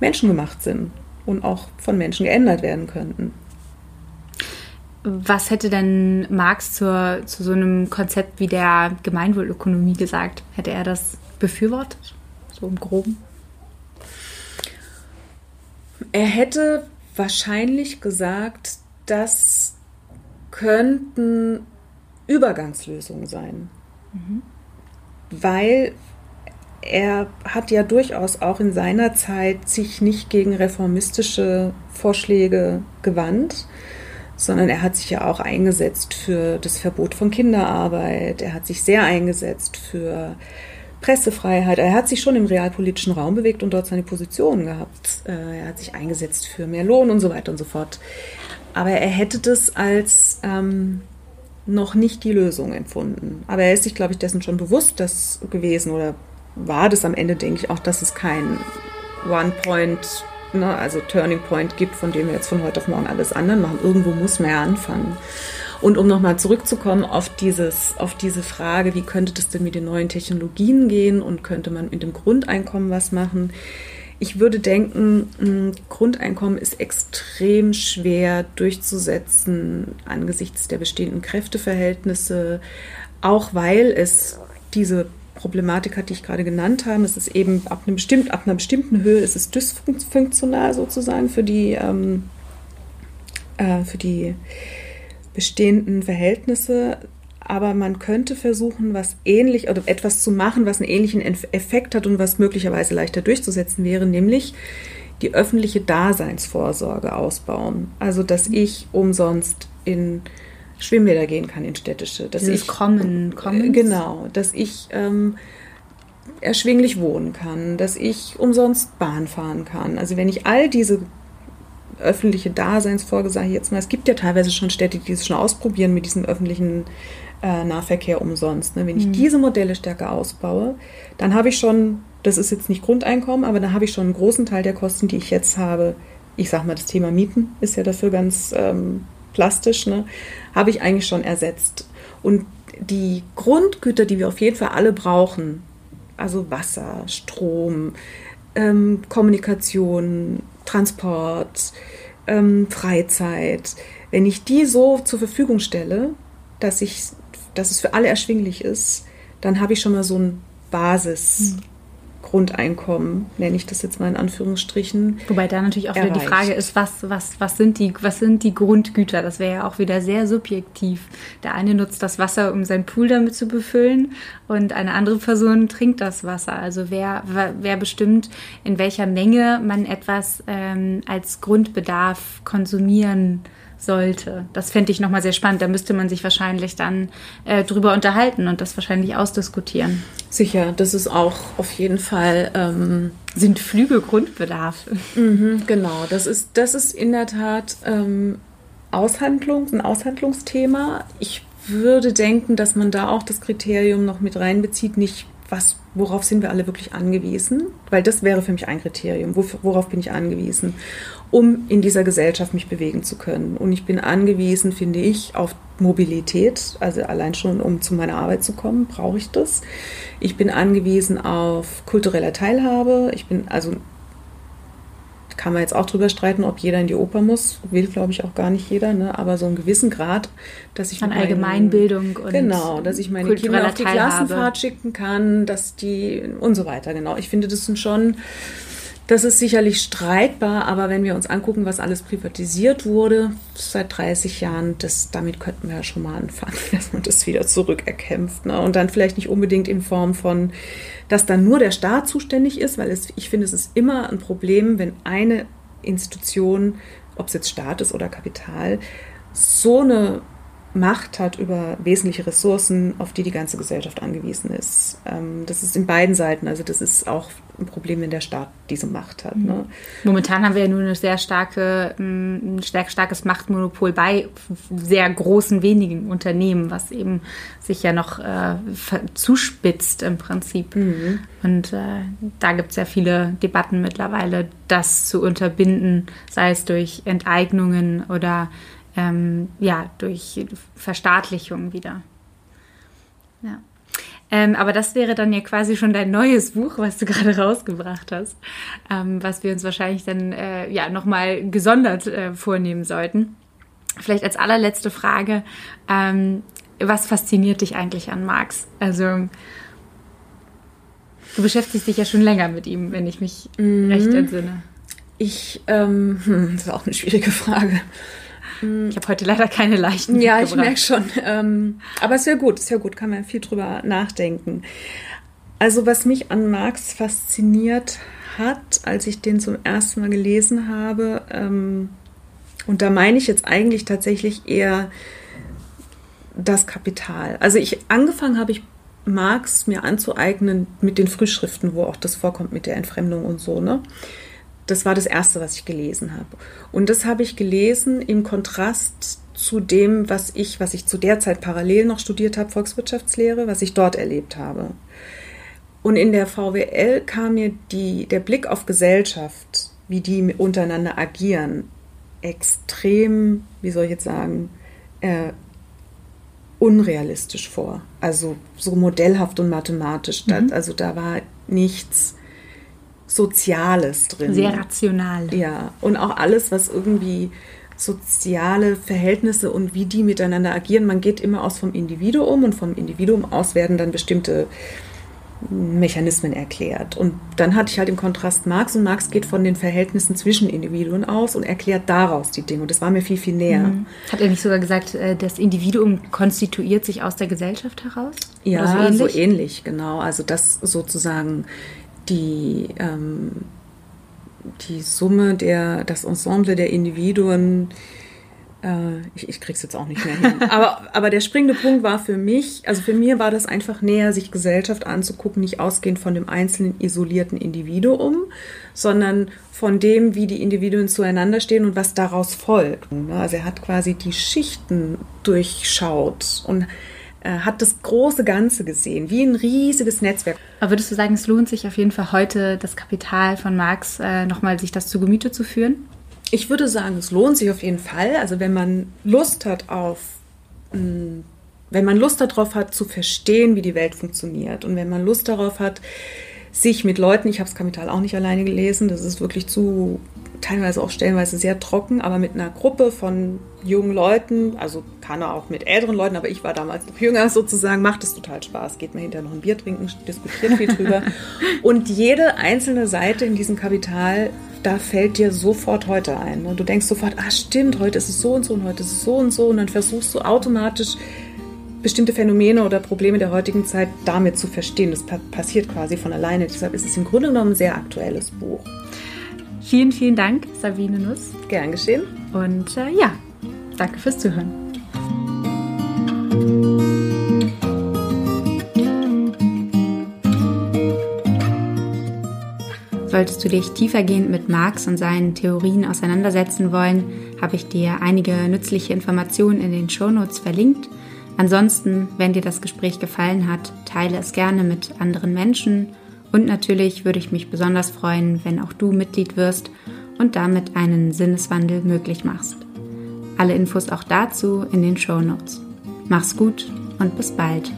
menschengemacht sind und auch von Menschen geändert werden könnten. Was hätte denn Marx zur, zu so einem Konzept wie der Gemeinwohlökonomie gesagt? Hätte er das befürwortet? So im Groben? Er hätte wahrscheinlich gesagt, das könnten Übergangslösungen sein. Mhm. Weil er hat ja durchaus auch in seiner Zeit sich nicht gegen reformistische Vorschläge gewandt, sondern er hat sich ja auch eingesetzt für das Verbot von Kinderarbeit. Er hat sich sehr eingesetzt für Pressefreiheit. Er hat sich schon im realpolitischen Raum bewegt und dort seine Position gehabt. Äh, er hat sich eingesetzt für mehr Lohn und so weiter und so fort. Aber er hätte das als ähm, noch nicht die Lösung empfunden. Aber er ist sich, glaube ich, dessen schon bewusst das gewesen oder war das am Ende, denke ich, auch, dass es kein One-Point ne, also Turning Point gibt, von dem wir jetzt von heute auf morgen alles anderen machen. Irgendwo muss man ja anfangen. Und um nochmal zurückzukommen auf, dieses, auf diese Frage, wie könnte das denn mit den neuen Technologien gehen und könnte man mit dem Grundeinkommen was machen? Ich würde denken, ein Grundeinkommen ist extrem schwer durchzusetzen angesichts der bestehenden Kräfteverhältnisse, auch weil es diese Problematik hat, die ich gerade genannt habe. Es ist eben ab, einem bestimmt, ab einer bestimmten Höhe ist es dysfunktional sozusagen für die, ähm, äh, für die bestehenden Verhältnisse. Aber man könnte versuchen, was ähnlich oder etwas zu machen, was einen ähnlichen Effekt hat und was möglicherweise leichter durchzusetzen wäre, nämlich die öffentliche Daseinsvorsorge ausbauen. Also, dass ich umsonst in Schwimmbäder gehen kann in städtische. Dass Dieses ich kommen, kommen. Genau, dass ich ähm, erschwinglich wohnen kann, dass ich umsonst Bahn fahren kann. Also wenn ich all diese öffentliche Daseinsfolge, sage ich jetzt mal, es gibt ja teilweise schon Städte, die es schon ausprobieren mit diesem öffentlichen äh, Nahverkehr umsonst. Ne? Wenn ich mhm. diese Modelle stärker ausbaue, dann habe ich schon, das ist jetzt nicht Grundeinkommen, aber dann habe ich schon einen großen Teil der Kosten, die ich jetzt habe. Ich sage mal, das Thema Mieten ist ja dafür ganz ähm, plastisch, ne? habe ich eigentlich schon ersetzt. Und die Grundgüter, die wir auf jeden Fall alle brauchen, also Wasser, Strom, ähm, Kommunikation, Transport, ähm, Freizeit, wenn ich die so zur Verfügung stelle, dass, ich, dass es für alle erschwinglich ist, dann habe ich schon mal so ein Basis. Mhm. Grundeinkommen, nenne ich das jetzt mal in Anführungsstrichen. Wobei da natürlich auch erreicht. wieder die Frage ist, was, was, was, sind die, was sind die Grundgüter? Das wäre ja auch wieder sehr subjektiv. Der eine nutzt das Wasser, um seinen Pool damit zu befüllen und eine andere Person trinkt das Wasser. Also wer, wer bestimmt, in welcher Menge man etwas ähm, als Grundbedarf konsumieren sollte. Das fände ich nochmal sehr spannend. Da müsste man sich wahrscheinlich dann äh, drüber unterhalten und das wahrscheinlich ausdiskutieren. Sicher, das ist auch auf jeden Fall. Ähm, Sind Flüge Grundbedarf? Mhm, genau, das ist, das ist in der Tat ähm, Aushandlung, ein Aushandlungsthema. Ich würde denken, dass man da auch das Kriterium noch mit reinbezieht, nicht was, worauf sind wir alle wirklich angewiesen, weil das wäre für mich ein Kriterium, worauf bin ich angewiesen, um in dieser Gesellschaft mich bewegen zu können. Und ich bin angewiesen, finde ich, auf Mobilität, also allein schon, um zu meiner Arbeit zu kommen, brauche ich das. Ich bin angewiesen auf kulturelle Teilhabe. Ich bin also kann man jetzt auch drüber streiten, ob jeder in die Oper muss. Will, glaube ich, auch gar nicht jeder, ne? aber so einen gewissen Grad, dass ich an meine, Allgemeinbildung und genau, dass ich meine Kinder auf die. Klassenfahrt schicken kann, dass die und so weiter. Genau, ich finde, das sind schon das ist sicherlich streitbar, aber wenn wir uns angucken, was alles privatisiert wurde seit 30 Jahren, das, damit könnten wir ja schon mal anfangen, dass man das wieder zurückerkämpft. Ne? Und dann vielleicht nicht unbedingt in Form von, dass dann nur der Staat zuständig ist, weil es, ich finde, es ist immer ein Problem, wenn eine Institution, ob es jetzt Staat ist oder Kapital, so eine Macht hat über wesentliche Ressourcen, auf die die ganze Gesellschaft angewiesen ist. Ähm, das ist in beiden Seiten. Also das ist auch ein Problem, wenn der Staat diese Macht hat. Ne? Momentan haben wir ja nur eine sehr starke, ein sehr starkes Machtmonopol bei sehr großen, wenigen Unternehmen, was eben sich ja noch äh, zuspitzt im Prinzip. Mhm. Und äh, da gibt es ja viele Debatten mittlerweile, das zu unterbinden, sei es durch Enteignungen oder ähm, ja, durch Verstaatlichung wieder. Ja. Ähm, aber das wäre dann ja quasi schon dein neues Buch, was du gerade rausgebracht hast, ähm, was wir uns wahrscheinlich dann äh, ja nochmal gesondert äh, vornehmen sollten. Vielleicht als allerletzte Frage, ähm, was fasziniert dich eigentlich an Marx? Also du beschäftigst dich ja schon länger mit ihm, wenn ich mich mhm. recht entsinne. Ich, ähm, hm, das ist auch eine schwierige Frage. Mm. Ich habe heute leider keine leichten. Ja, ich merke schon. Ähm, aber es ist ja gut, ist ja gut, kann man viel drüber nachdenken. Also was mich an Marx fasziniert hat, als ich den zum ersten Mal gelesen habe, ähm, und da meine ich jetzt eigentlich tatsächlich eher das Kapital. Also ich angefangen habe ich Marx mir anzueignen mit den Frühschriften, wo auch das vorkommt mit der Entfremdung und so, ne? Das war das Erste, was ich gelesen habe. Und das habe ich gelesen im Kontrast zu dem, was ich, was ich zu der Zeit parallel noch studiert habe, Volkswirtschaftslehre, was ich dort erlebt habe. Und in der VWL kam mir die, der Blick auf Gesellschaft, wie die untereinander agieren, extrem, wie soll ich jetzt sagen, äh, unrealistisch vor. Also so modellhaft und mathematisch. Mhm. Also da war nichts Soziales drin. Sehr rational. Ja, und auch alles, was irgendwie soziale Verhältnisse und wie die miteinander agieren. Man geht immer aus vom Individuum und vom Individuum aus werden dann bestimmte Mechanismen erklärt. Und dann hatte ich halt im Kontrast Marx und Marx geht von den Verhältnissen zwischen Individuen aus und erklärt daraus die Dinge. Und das war mir viel, viel näher. Mhm. Hat er nicht sogar gesagt, äh, das Individuum konstituiert sich aus der Gesellschaft heraus? Ja, so ähnlich? so ähnlich, genau. Also das sozusagen die, ähm, die Summe der, das Ensemble der Individuen, äh, ich, ich krieg's jetzt auch nicht mehr hin. aber, aber der springende Punkt war für mich, also für mir war das einfach näher, sich Gesellschaft anzugucken, nicht ausgehend von dem einzelnen isolierten Individuum, sondern von dem, wie die Individuen zueinander stehen und was daraus folgt. Also er hat quasi die Schichten durchschaut und äh, hat das große Ganze gesehen, wie ein riesiges Netzwerk. Aber würdest du sagen, es lohnt sich auf jeden Fall heute, das Kapital von Marx äh, nochmal sich das zu Gemüte zu führen? Ich würde sagen, es lohnt sich auf jeden Fall. Also wenn man Lust hat auf, mh, mm, wenn man Lust darauf hat zu verstehen, wie die Welt funktioniert und wenn man Lust darauf hat, sich mit Leuten, ich habe das Kapital auch nicht alleine gelesen, das ist wirklich zu teilweise auch stellenweise sehr trocken, aber mit einer Gruppe von jungen Leuten, also kann er auch mit älteren Leuten, aber ich war damals noch jünger sozusagen, macht es total Spaß. Geht mir hinterher noch ein Bier trinken, diskutiert viel drüber. Und jede einzelne Seite in diesem Kapital, da fällt dir sofort heute ein. Und du denkst sofort, ah stimmt, heute ist es so und so und heute ist es so und so. Und dann versuchst du automatisch bestimmte Phänomene oder Probleme der heutigen Zeit damit zu verstehen. Das passiert quasi von alleine. Deshalb ist es im Grunde genommen ein sehr aktuelles Buch. Vielen, vielen Dank, Sabine Nuss. Gern geschehen. Und äh, ja, Danke fürs Zuhören. Solltest du dich tiefergehend mit Marx und seinen Theorien auseinandersetzen wollen, habe ich dir einige nützliche Informationen in den Shownotes verlinkt. Ansonsten, wenn dir das Gespräch gefallen hat, teile es gerne mit anderen Menschen und natürlich würde ich mich besonders freuen, wenn auch du Mitglied wirst und damit einen Sinneswandel möglich machst. Alle Infos auch dazu in den Shownotes. Mach's gut und bis bald.